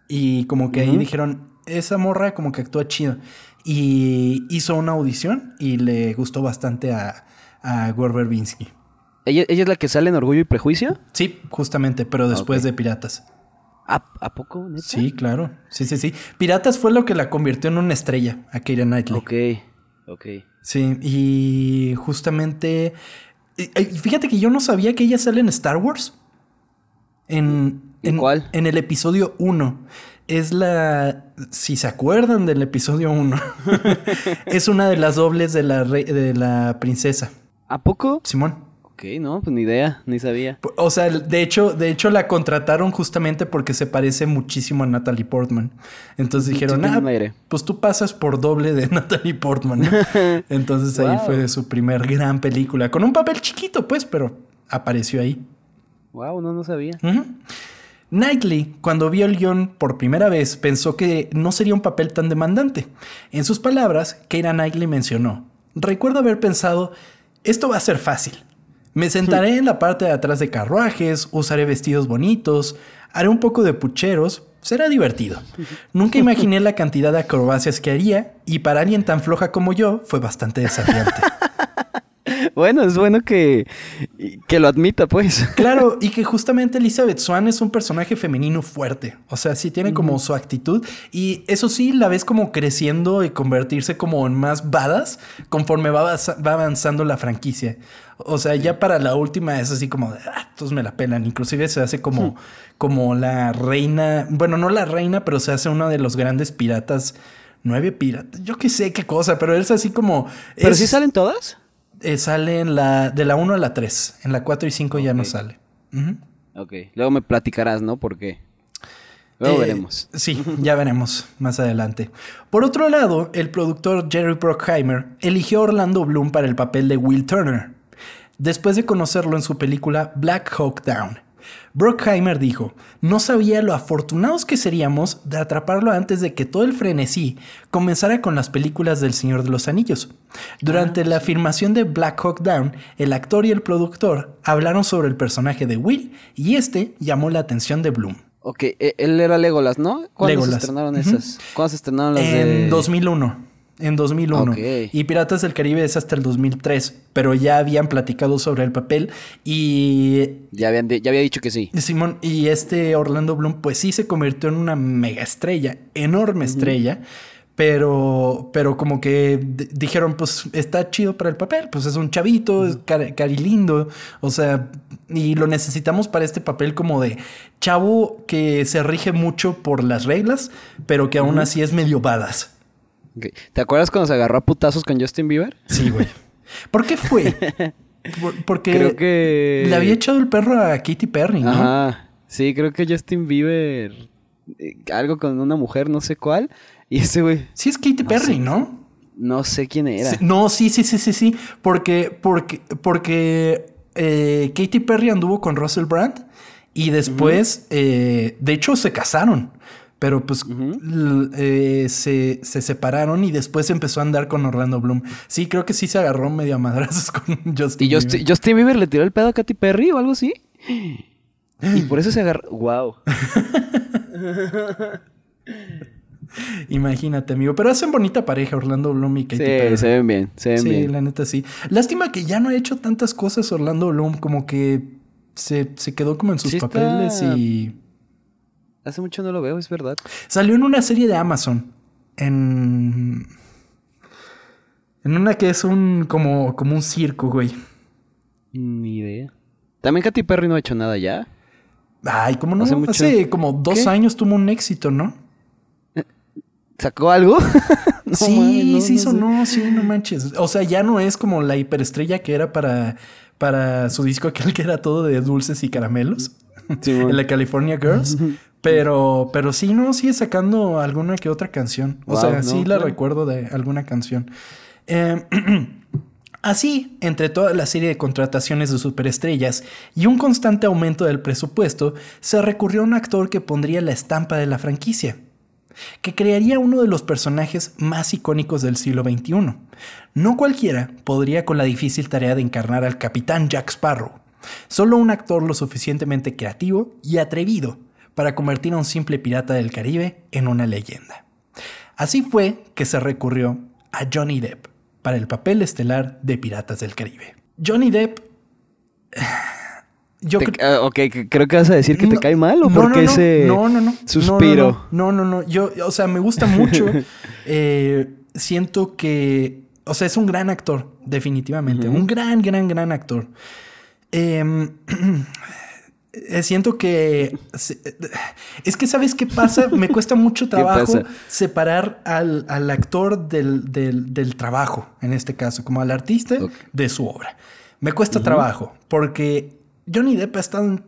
y como que ahí dijeron, esa morra como que actúa chido. Y hizo una audición y le gustó bastante a, a Gore Verbinski. ¿Ella, es la que sale en Orgullo y Prejuicio? Sí, justamente, pero después de Piratas. ¿A, poco? Sí, claro. Sí, sí, sí. Piratas fue lo que la convirtió en una estrella, a Keira Knightley. Ok, ok. Sí, y justamente... Fíjate que yo no sabía que ella sale en Star Wars. En, ¿En, cuál? En el episodio 1. Es la... Si se acuerdan del episodio 1. es una de las dobles de la, de la princesa. ¿A poco? Simón. Ok, no, pues ni idea, ni sabía. O sea, de hecho, de hecho la contrataron justamente porque se parece muchísimo a Natalie Portman. Entonces dijeron, ah, pues tú pasas por doble de Natalie Portman. Entonces ahí fue su primer gran película. Con un papel chiquito, pues, pero apareció ahí. Wow, no, no sabía. Knightley, cuando vio el guion por primera vez, pensó que no sería un papel tan demandante. En sus palabras, Keira Knightley mencionó, recuerdo haber pensado, esto va a ser fácil. Me sentaré en la parte de atrás de carruajes, usaré vestidos bonitos, haré un poco de pucheros, será divertido. Nunca imaginé la cantidad de acrobacias que haría y para alguien tan floja como yo fue bastante desafiante. Bueno, es bueno que, que lo admita, pues. Claro, y que justamente Elizabeth Swan es un personaje femenino fuerte. O sea, sí tiene como su actitud. Y eso sí, la ves como creciendo y convertirse como en más badas conforme va, va avanzando la franquicia. O sea, ya para la última es así como, ah, todos me la pelan. Inclusive se hace como, como la reina, bueno, no la reina, pero se hace uno de los grandes piratas. Nueve piratas, yo qué sé qué cosa, pero es así como... ¿Pero sí salen todas? Eh, sale en la, de la 1 a la 3. En la 4 y 5 ya no sale. Ok, luego me platicarás, ¿no? ¿Por qué? Luego eh, veremos. Sí, ya veremos más adelante. Por otro lado, el productor Jerry Bruckheimer eligió a Orlando Bloom para el papel de Will Turner después de conocerlo en su película Black Hawk Down. Brockheimer dijo, no sabía lo afortunados que seríamos de atraparlo antes de que todo el frenesí comenzara con las películas del Señor de los Anillos. Durante ah, la filmación de Black Hawk Down, el actor y el productor hablaron sobre el personaje de Will y este llamó la atención de Bloom. Ok, e, él era Legolas, ¿no? ¿Cuándo se estrenaron esas? ¿Cuándo se estrenaron las en 2001 en 2001. Y Piratas del Caribe es hasta el 2003, pero ya habían platicado sobre el papel y... Ya, habían ya había dicho que sí. Simón, y este Orlando Bloom pues sí se convirtió en una mega estrella, enorme estrella. Pero, pero como que dijeron, pues está chido para el papel, pues es un chavito, es cari lindo, o sea, y lo necesitamos para este papel como de chavo que se rige mucho por las reglas, pero que aún así es medio badas. ¿Te acuerdas cuando se agarró a putazos con Justin Bieber? Sí, güey. ¿Por qué fue? porque creo que le había echado el perro a Katy Perry, ¿no? Ajá. Sí, creo que Justin Bieber eh, algo con una mujer, no sé cuál, y ese güey. Sí es Katy Perry, ¿no? No sé quién era. no, sí, sí, sí, sí, sí, porque porque porque eh, Katy Perry anduvo con Russell Brand y después, eh, de hecho, se casaron. Pero pues eh, se, separaron y después empezó a andar con Orlando Bloom. Sí, creo que sí se agarró medio a madrazos con Justin ¿Y Justin, Justin Bieber le tiró el pedo a Katy Perry o algo así? Y por eso se agarró. ¡Wow! Imagínate, amigo. Pero hacen bonita pareja, Orlando Bloom y Katy sí, Perry. se ven bien, se ven sí, bien. la neta sí. Lástima que ya no ha hecho tantas cosas Orlando Bloom, como que se, quedó como en sus papeles y Hace mucho no lo veo, es verdad. Salió en una serie de Amazon. En. En una que es un. como, como un circo, güey. Ni idea. También Katy Perry no ha hecho nada ya. Ay, ¿cómo no? Hace, como dos años tuvo un éxito, ¿no? ¿Sacó algo? sí, sí sonó, sí, no manches. O sea, ya no es como la hiperestrella que era para, para su disco aquel que era todo de dulces y caramelos. en la California Girls. Pero, pero sí, no, sigue sacando alguna que otra canción. O sea, sí la recuerdo de alguna canción. Eh, Así, entre toda la serie de contrataciones de superestrellas y un constante aumento del presupuesto, se recurrió a un actor que pondría la estampa de la franquicia, que crearía uno de los personajes más icónicos del siglo XXI. No cualquiera podría con la difícil tarea de encarnar al capitán Jack Sparrow, solo un actor lo suficientemente creativo y atrevido para convertir a un simple pirata del Caribe en una leyenda. Así fue que se recurrió a Johnny Depp para el papel estelar de Piratas del Caribe. Johnny Depp. Yo ah, ok, creo que vas a decir que te cae mal o no, porque no, ese no, no, no, suspiro. No, no, no, Yo, o sea, me gusta mucho. Eh, siento que, o sea, es un gran actor, definitivamente, un gran, gran, gran actor. Eh, siento que... Es que, ¿sabes qué pasa? Me cuesta mucho trabajo separar al, actor del, trabajo, en este caso, como al artista de su obra. Me cuesta trabajo, porque Johnny Depp ha estado en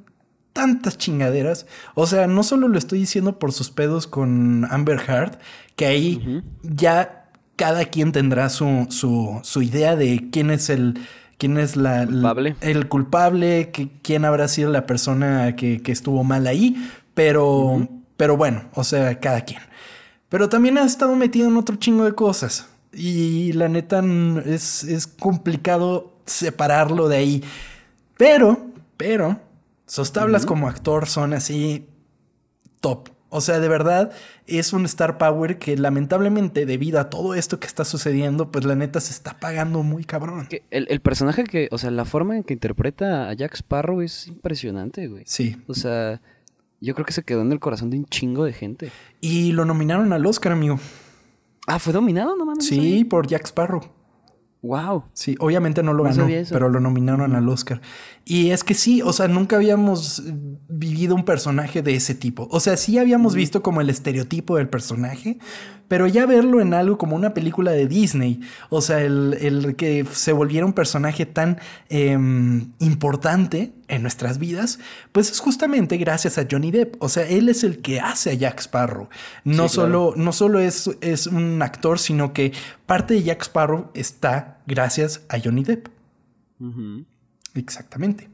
tantas chingaderas. O sea, no solo lo estoy diciendo por sus pedos con Amber Heard, que ahí ya cada quien tendrá su, su, su idea de quién es el quién es la, el culpable, quién habrá sido la persona que, estuvo mal ahí, pero, pero bueno, o sea, cada quien. Pero también ha estado metido en otro chingo de cosas. Y la neta es, es complicado separarlo de ahí. Pero, pero, sus tablas como actor son así top. O sea, de verdad es un star power que lamentablemente debido a todo esto que está sucediendo, pues la neta se está pagando muy cabrón. El, el personaje que, o sea, la forma en que interpreta a Jack Sparrow es impresionante, güey. Sí. O sea, yo creo que se quedó en el corazón de un chingo de gente. Y lo nominaron al Oscar, amigo. Ah, ¿fue nominado? No mames. Sí, por Jack Sparrow. Wow. Sí, obviamente no lo ganó, pero lo nominaron al Oscar. Y es que sí, o sea, nunca habíamos vivido un personaje de ese tipo. O sea, sí habíamos visto como el estereotipo del personaje, pero ya verlo en algo como una película de Disney, o sea, el, que se volviera un personaje tan em, importante en nuestras vidas, pues es justamente gracias a Johnny Depp. O sea, él es el que hace a Jack Sparrow. No, solo, no solo es, es un actor, sino que parte de Jack Sparrow está gracias a Johnny Depp. Exactamente.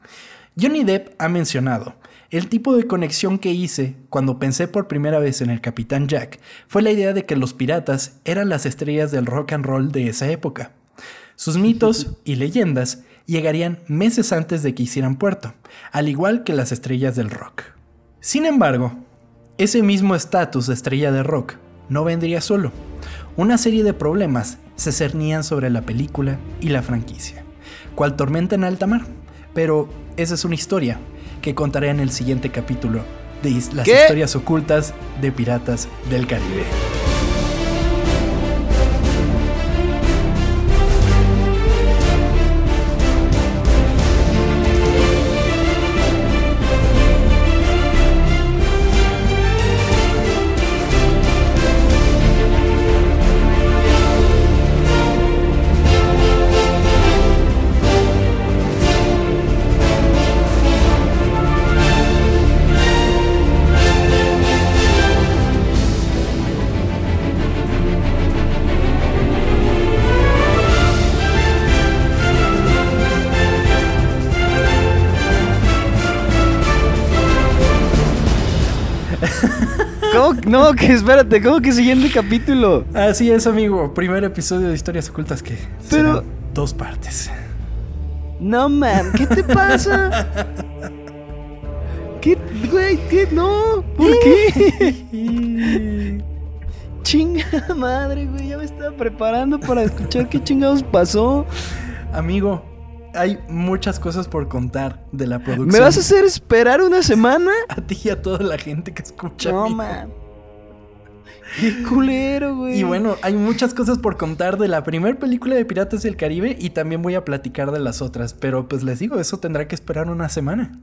Johnny Depp ha mencionado, el tipo de conexión que hice cuando pensé por primera vez en el Capitán Jack fue la idea de que los piratas eran las estrellas del rock and roll de esa época. Sus mitos y leyendas llegarían meses antes de que hicieran puerto, al igual que las estrellas del rock. Sin embargo, ese mismo estatus de estrella de rock no vendría solo. Una serie de problemas se cernían sobre la película y la franquicia, cual tormenta en alta mar. Pero esa es una historia que contaré en el siguiente capítulo de las historias ocultas de Piratas del Caribe. No, que espérate, ¿cómo que siguiente capítulo? Así es, amigo. Primer episodio de Historias Ocultas que Pero... dos partes. No, man, ¿qué te pasa? ¿Qué, güey? ¿Qué? No, ¿por qué? Chinga madre, güey, ya me estaba preparando para escuchar qué chingados pasó. Amigo, hay muchas cosas por contar de la producción. ¿Me vas a hacer esperar una semana? A ti y a toda la gente que escucha. No, man. Qué culero, güey. Y bueno, hay muchas cosas por contar de la primera película de Piratas del Caribe y también voy a platicar de las otras, pero pues les digo, eso tendrá que esperar una semana.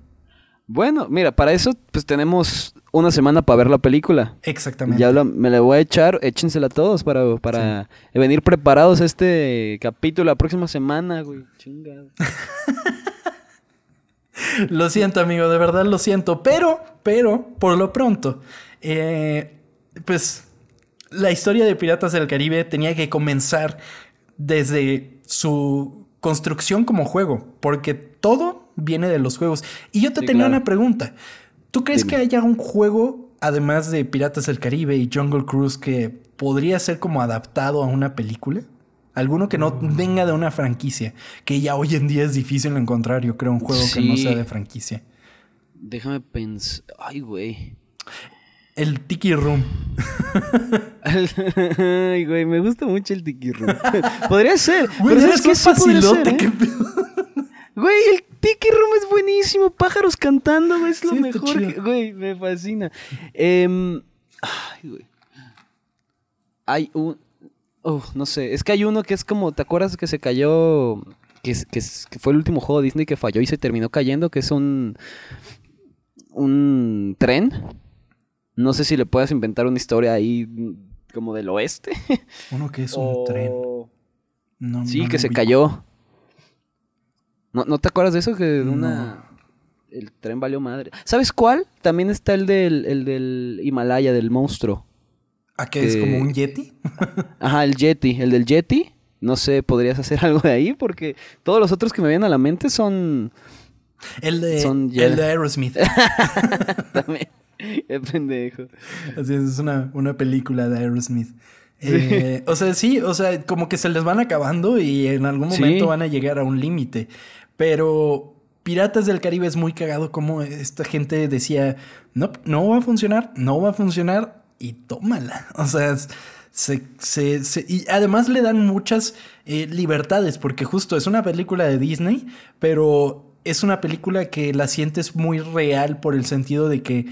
Bueno, mira, para eso pues tenemos una semana para ver la película. Exactamente. Ya me la voy a echar, échensela todos para, para venir preparados a este capítulo la próxima semana, güey. Chingado. lo siento, amigo, de verdad lo siento. Pero, pero, por lo pronto, eh, pues la historia de Piratas del Caribe tenía que comenzar desde su construcción como juego, porque todo viene de los juegos. Y yo te tenía una pregunta. ¿Tú crees que haya un juego, además de Piratas del Caribe y Jungle Cruise, que podría ser como adaptado a una película? Alguno que no mm. venga de una franquicia, que ya hoy en día es difícil encontrar, yo creo, un juego que no sea de franquicia. Déjame pensar. Ay, güey. El Tiki Room. Ay, güey, me gusta mucho el Tiki Room. podría ser. Güey, pero es que es facilote. ¿eh? Güey, el Tiki Room es buenísimo. Pájaros cantando, güey, es lo mejor. güey, me fascina. Em, ay, güey. Hay un. Oh, no sé. Es que hay uno que es como. ¿Te acuerdas que se cayó? Que, que, que fue el último juego de Disney que falló y se terminó cayendo. Que es un. Un tren no sé si le puedas inventar una historia ahí como del oeste. Uno que es un tren. sí, que se cayó. ¿No, te acuerdas de eso? Que una... El tren valió madre. ¿Sabes cuál? También está el del, el del Himalaya, del monstruo. ¿A qué es como un Yeti? Ajá, el Yeti. El del Yeti. No sé, podrías hacer algo de ahí porque todos los otros que me vienen a la mente son... El de, el de Aerosmith. También. Qué pendejo. Así es, es una, una película de Aerosmith. Eh, o sea, sí, o sea, como que se les van acabando y en algún momento van a llegar a un límite. Pero Piratas del Caribe es muy cagado como esta gente decía, no, no va a funcionar, no va a funcionar y tómala. O sea, se, se, y además le dan muchas eh, libertades porque justo es una película de Disney, pero es una película que la sientes muy real por el sentido de que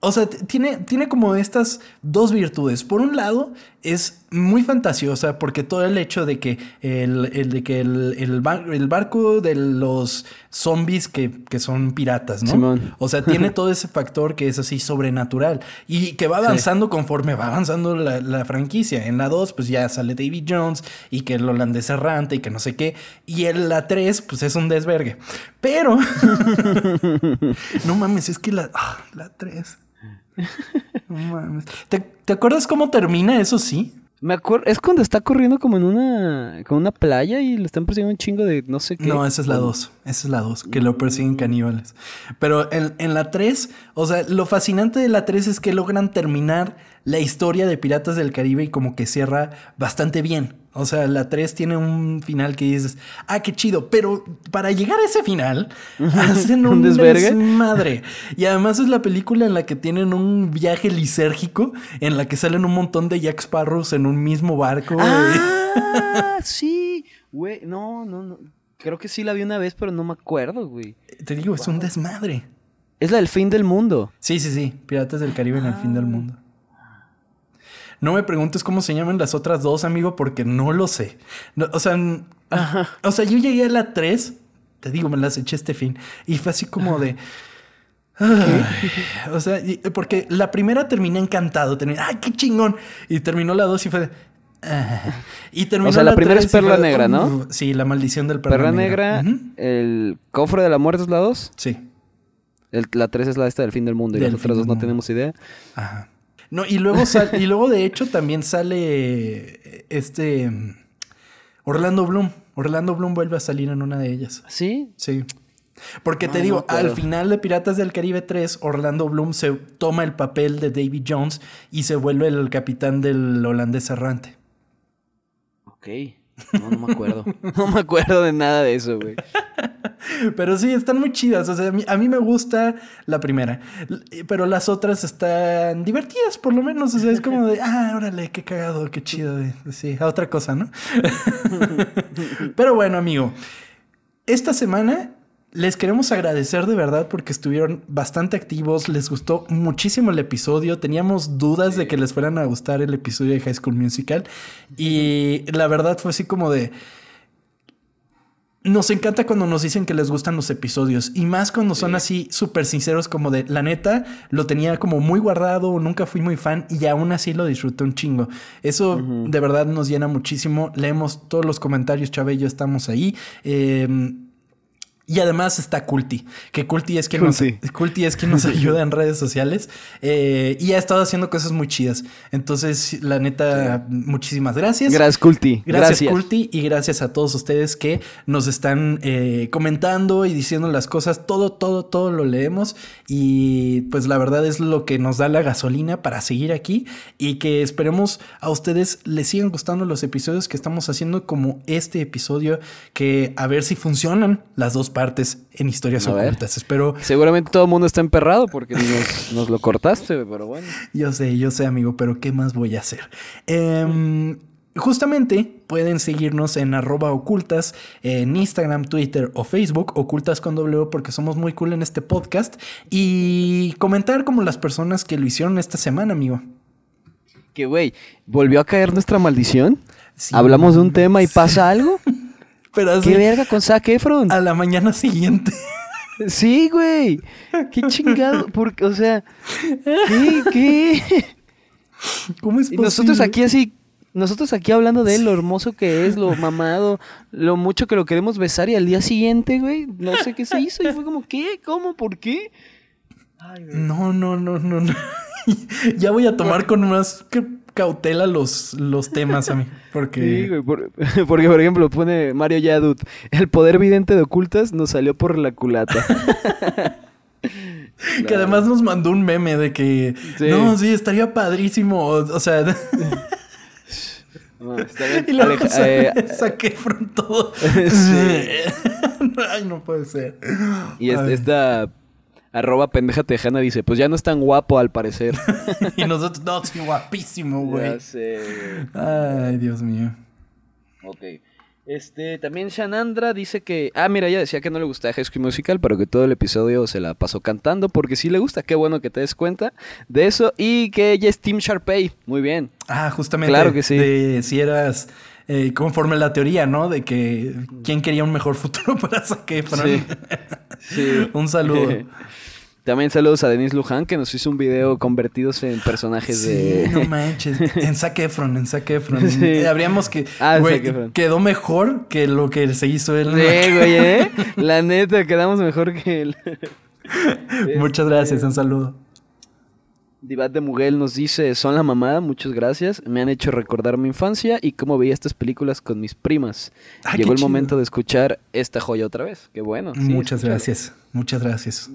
o sea, tiene, tiene como estas dos virtudes. Por un lado, es muy fantasiosa porque todo el hecho de que el, de que el, barco de los zombies que, son piratas, ¿no? O sea, tiene todo ese factor que es así sobrenatural y que va avanzando conforme va avanzando la, franquicia. En la 2, pues ya sale David Jones y que el holandés errante y que no sé qué. Y en la 3, pues es un desvergue. Pero... no mames, es que la, ah, la 3... ¿Te, acuerdas cómo termina eso sí? Me acuerdo, es cuando está corriendo como en una, como una playa y le están persiguiendo un chingo de no sé qué. No, esa es la 2. Esa es la 2, que lo persiguen caníbales. Pero en, en la 3, o sea, lo fascinante de la 3 es que logran terminar la historia de Piratas del Caribe y como que cierra bastante bien. O sea, la 3 tiene un final que dices, ah, qué chido. Pero para llegar a ese final, hacen un, desmadre. Y además es la película en la que tienen un viaje lisérgico, en la que salen un montón de Jack Sparrows en un mismo barco. Ah, sí. Güey, no, no, no. Creo que sí la vi una vez, pero no me acuerdo, güey. Te digo, es un desmadre. Es la del fin del mundo. Sí, sí, sí. Piratas del Caribe en el fin del ah. mundo. No me preguntes cómo se llaman las otras dos, amigo, porque no lo sé. o sea, o sea, yo llegué a la 3, te digo, me las eché este fin, y fue así como de... o sea, porque la primera terminé encantado, terminé, ¡ay, qué chingón! Y terminó la 2 y fue de... y terminó o sea, la, primera es Perla Negra, ¿no? sí, la maldición del Perla, Perla Negra. el cofre de la muerte es la 2. Sí. la 3 es la esta del fin del mundo y las otras dos no tenemos idea. Ajá. No, y luego, y luego de hecho también sale este Orlando Bloom. Orlando Bloom vuelve a salir en una de ellas. ¿Sí? Sí. Porque te digo, al final de Piratas del Caribe 3, Orlando Bloom se toma el papel de David Jones y se vuelve el capitán del holandés errante. Ok. No, no me acuerdo. no me acuerdo de nada de eso, güey. Pero sí, están muy chidas. O sea, a mí, me gusta la primera. Pero las otras están divertidas, por lo menos. O sea, es como de, ah, órale, qué cagado, qué chido. Sí, a otra cosa, ¿no? pero bueno, amigo. Esta semana les queremos agradecer de verdad porque estuvieron bastante activos, les gustó muchísimo el episodio, teníamos dudas de que les fueran a gustar el episodio de High School Musical y la verdad fue así como de nos encanta cuando nos dicen que les gustan los episodios y más cuando son así súper sinceros como de la neta lo tenía como muy guardado, nunca fui muy fan y aún así lo disfruté un chingo. Eso de verdad nos llena muchísimo. Leemos todos los comentarios, Chávez yo estamos ahí. Eh, y además está Culti, que Culti es quien, Nos, Culti es quien nos ayuda en redes sociales eh, y ha estado haciendo cosas muy chidas. Entonces, la neta, muchísimas gracias. Gracias, Culti. Gracias, Culti, y gracias a todos ustedes que nos están eh, comentando y diciendo las cosas. Todo, todo, todo lo leemos y pues la verdad es lo que nos da la gasolina para seguir aquí y que esperemos a ustedes les sigan gustando los episodios que estamos haciendo como este episodio que a ver si funcionan las dos partes en historias ocultas. Espero. Seguramente todo el mundo está emperrado porque nos, lo cortaste, pero bueno. Yo sé, yo sé, amigo, pero ¿qué más voy a hacer? Em, justamente pueden seguirnos en arroba ocultas en Instagram, Twitter o Facebook, ocultas con W porque somos muy cool en este podcast y comentar como las personas que lo hicieron esta semana, amigo. Que güey, ¿volvió a caer nuestra maldición? Hablamos de un tema y pasa algo. ¿Qué verga con Zac Efron? A la mañana siguiente. Sí, güey. Qué chingado. Porque, o sea, ¿qué? ¿Qué? ¿Cómo es posible? Y nosotros aquí así, nosotros aquí hablando de él, lo hermoso que es, lo mamado, lo mucho que lo queremos besar y al día siguiente, güey, no sé qué se hizo y fue como, ¿qué? ¿Cómo? ¿Por qué? no, no, no, no, no. ya voy a tomar con más cautela los, los temas a mí. Porque... porque, por ejemplo, pone Mario Yadut, el poder vidente de ocultas nos salió por la culata. Que además nos mandó un meme de que... No, sí, estaría padrísimo. O, sea... y luego eh, saqué todo. Ay, no puede ser. Y esta Arroba pendeja tejana dice, pues ya no es tan guapo al parecer. y nosotros, no, sí, guapísimo, güey. Ya sé, Ay, Dios mío. Ok. Este, también Shanandra dice que. Ah, mira, ella decía que no le gustaba High School Musical, pero que todo el episodio se la pasó cantando porque sí le gusta. Qué bueno que te des cuenta de eso. Y que ella es Team Sharpay. Muy bien. Ah, justamente. Claro que sí. si eras. Eh, conforme la teoría, ¿no? De que quién quería un mejor futuro para Zac Sí. sí. un saludo. También saludos a Denis Luján, que nos hizo un video convertidos en personajes de. No manches. En Zac Efron, en Zac Efron. Sí. Habríamos que. Ah, güey, quedó mejor que lo que se hizo él. Sí, güey, ¿eh? La neta, quedamos mejor que él. Muchas gracias, un saludo. Divat de Muguel nos dice, son la mamada, muchas gracias. Me han hecho recordar mi infancia y cómo veía estas películas con mis primas. Ah, Llegó el momento de escuchar esta joya otra vez. Qué bueno. muchas gracias, muchas gracias.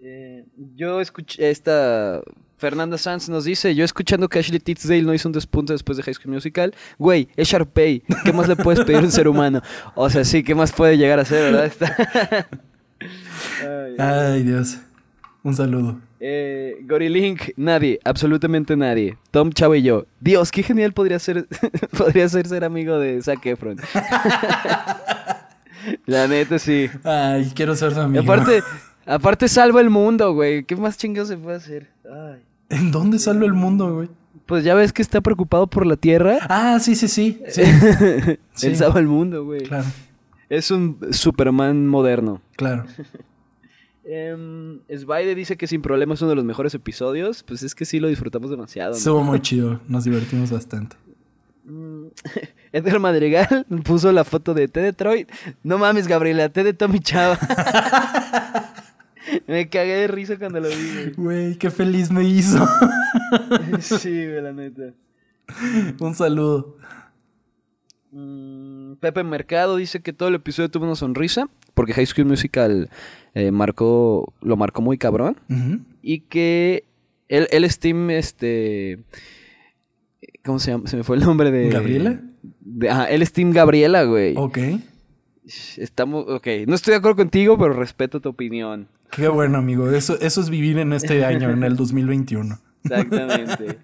Eh, yo escuché esta. Fernanda Sanz nos dice: Yo escuchando que Ashley Tisdale no hizo un despunte después de High School Musical. Güey, es Sharpay. ¿Qué más le puedes pedir a un ser humano? O sea, sí, ¿qué más puede llegar a ser, verdad? ay, Dios. Un saludo. Eh, Gorilink, nadie, absolutamente nadie. Tom Chavo y yo. Dios, qué genial podría ser, podría ser ser amigo de Zac Efron. La neta, sí. Ay, quiero ser su amigo. aparte, Aparte salva el mundo, güey. ¿Qué más chingados se puede hacer? Ay. ¿En dónde salva el mundo, güey? Pues ya ves que está preocupado por la Tierra. Ah, sí, sí, sí. sí. Él salva el mundo, güey. Claro. Es un Superman moderno. Claro. Um, dice que sin problema es uno de los mejores episodios. Pues es que sí lo disfrutamos demasiado. Estuvo muy chido. Nos divertimos bastante. Mm, Edgar Madrigal puso la foto de T Detroit. No mames, Gabriela, T de Tommy Chava. me cagué de risa cuando lo vi, güey. qué feliz me hizo. sí, güey, la neta. Un saludo. Mm, Pepe Mercado dice que todo el episodio tuvo una sonrisa porque High School Musical eh, marcó, lo marcó muy cabrón y que él, él es team, este, ¿cómo se llama? Se me fue el nombre de... ¿Gabriela? ajá, él es team Gabriela, güey. Ok. Estamos, ok, no estoy de acuerdo contigo, pero respeto tu opinión. Qué bueno, amigo. Eso, eso es vivir en este año, en el 2021. Exactamente.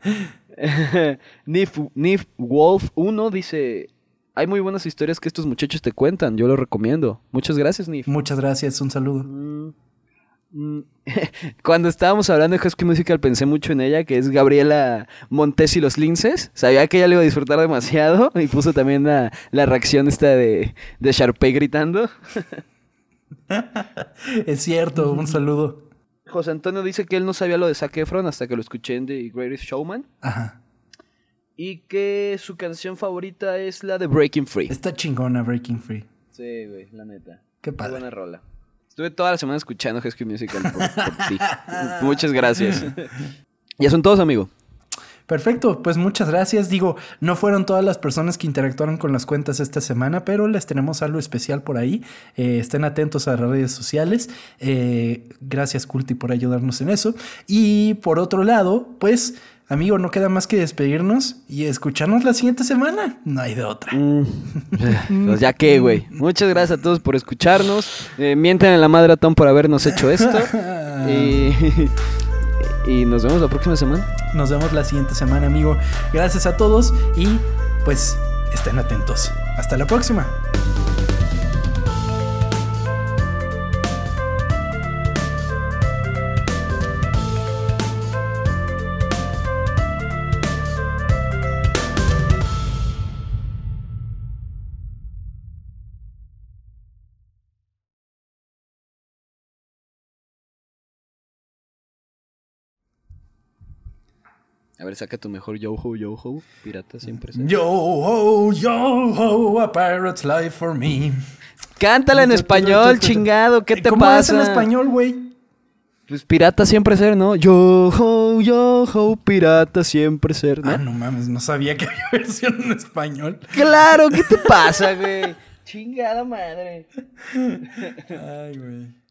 Nif, Nif Wolf 1 dice: Hay muy buenas historias que estos muchachos te cuentan. Yo lo recomiendo. Muchas gracias, Nif. Muchas gracias. Un saludo. Mm. Mm, cuando estábamos hablando de School Musical pensé mucho en ella, que es Gabriela Montes y los Linces. Sabía que ella le iba a disfrutar demasiado y puso también la, reacción esta de, de Sharpay gritando. es cierto, un saludo. José Antonio dice que él no sabía lo de Zac Efron hasta que lo escuché en The Greatest Showman. Ajá. Y que su canción favorita es la de Breaking Free. Está chingona Breaking Free. Sí, güey, la neta. Qué padre. buena rola. Estuve toda la semana escuchando School Musical por, ti. Muchas gracias. ya son todos, amigo. Perfecto, pues muchas gracias. Digo, no fueron todas las personas que interactuaron con las cuentas esta semana, pero les tenemos algo especial por ahí. Eh, estén atentos a las redes sociales. Eh, gracias, Culti, por ayudarnos en eso. Y por otro lado, pues Amigo, no queda más que despedirnos y escucharnos la siguiente semana. No hay de otra. Mm. pues ya que, güey. Muchas gracias a todos por escucharnos. Eh, mienten en la madre a Tom por habernos hecho esto. y, y nos vemos la próxima semana. Nos vemos la siguiente semana, amigo. Gracias a todos y pues estén atentos. Hasta la próxima. A ver, saca tu mejor yo-ho, yo-ho. Pirata siempre. Yo-ho, yo-ho, a pirate's life for me. Cántala en español, chingado. ¿Qué te ¿Cómo pasa? ¿Cómo es en español, güey? Pues pirata siempre ser, ¿no? Yo-ho, yo-ho, pirata siempre ser, ¿no? Ah, no mames, no sabía que había versión en español. Claro, ¿qué te pasa, güey? Chingada madre. Ay, güey.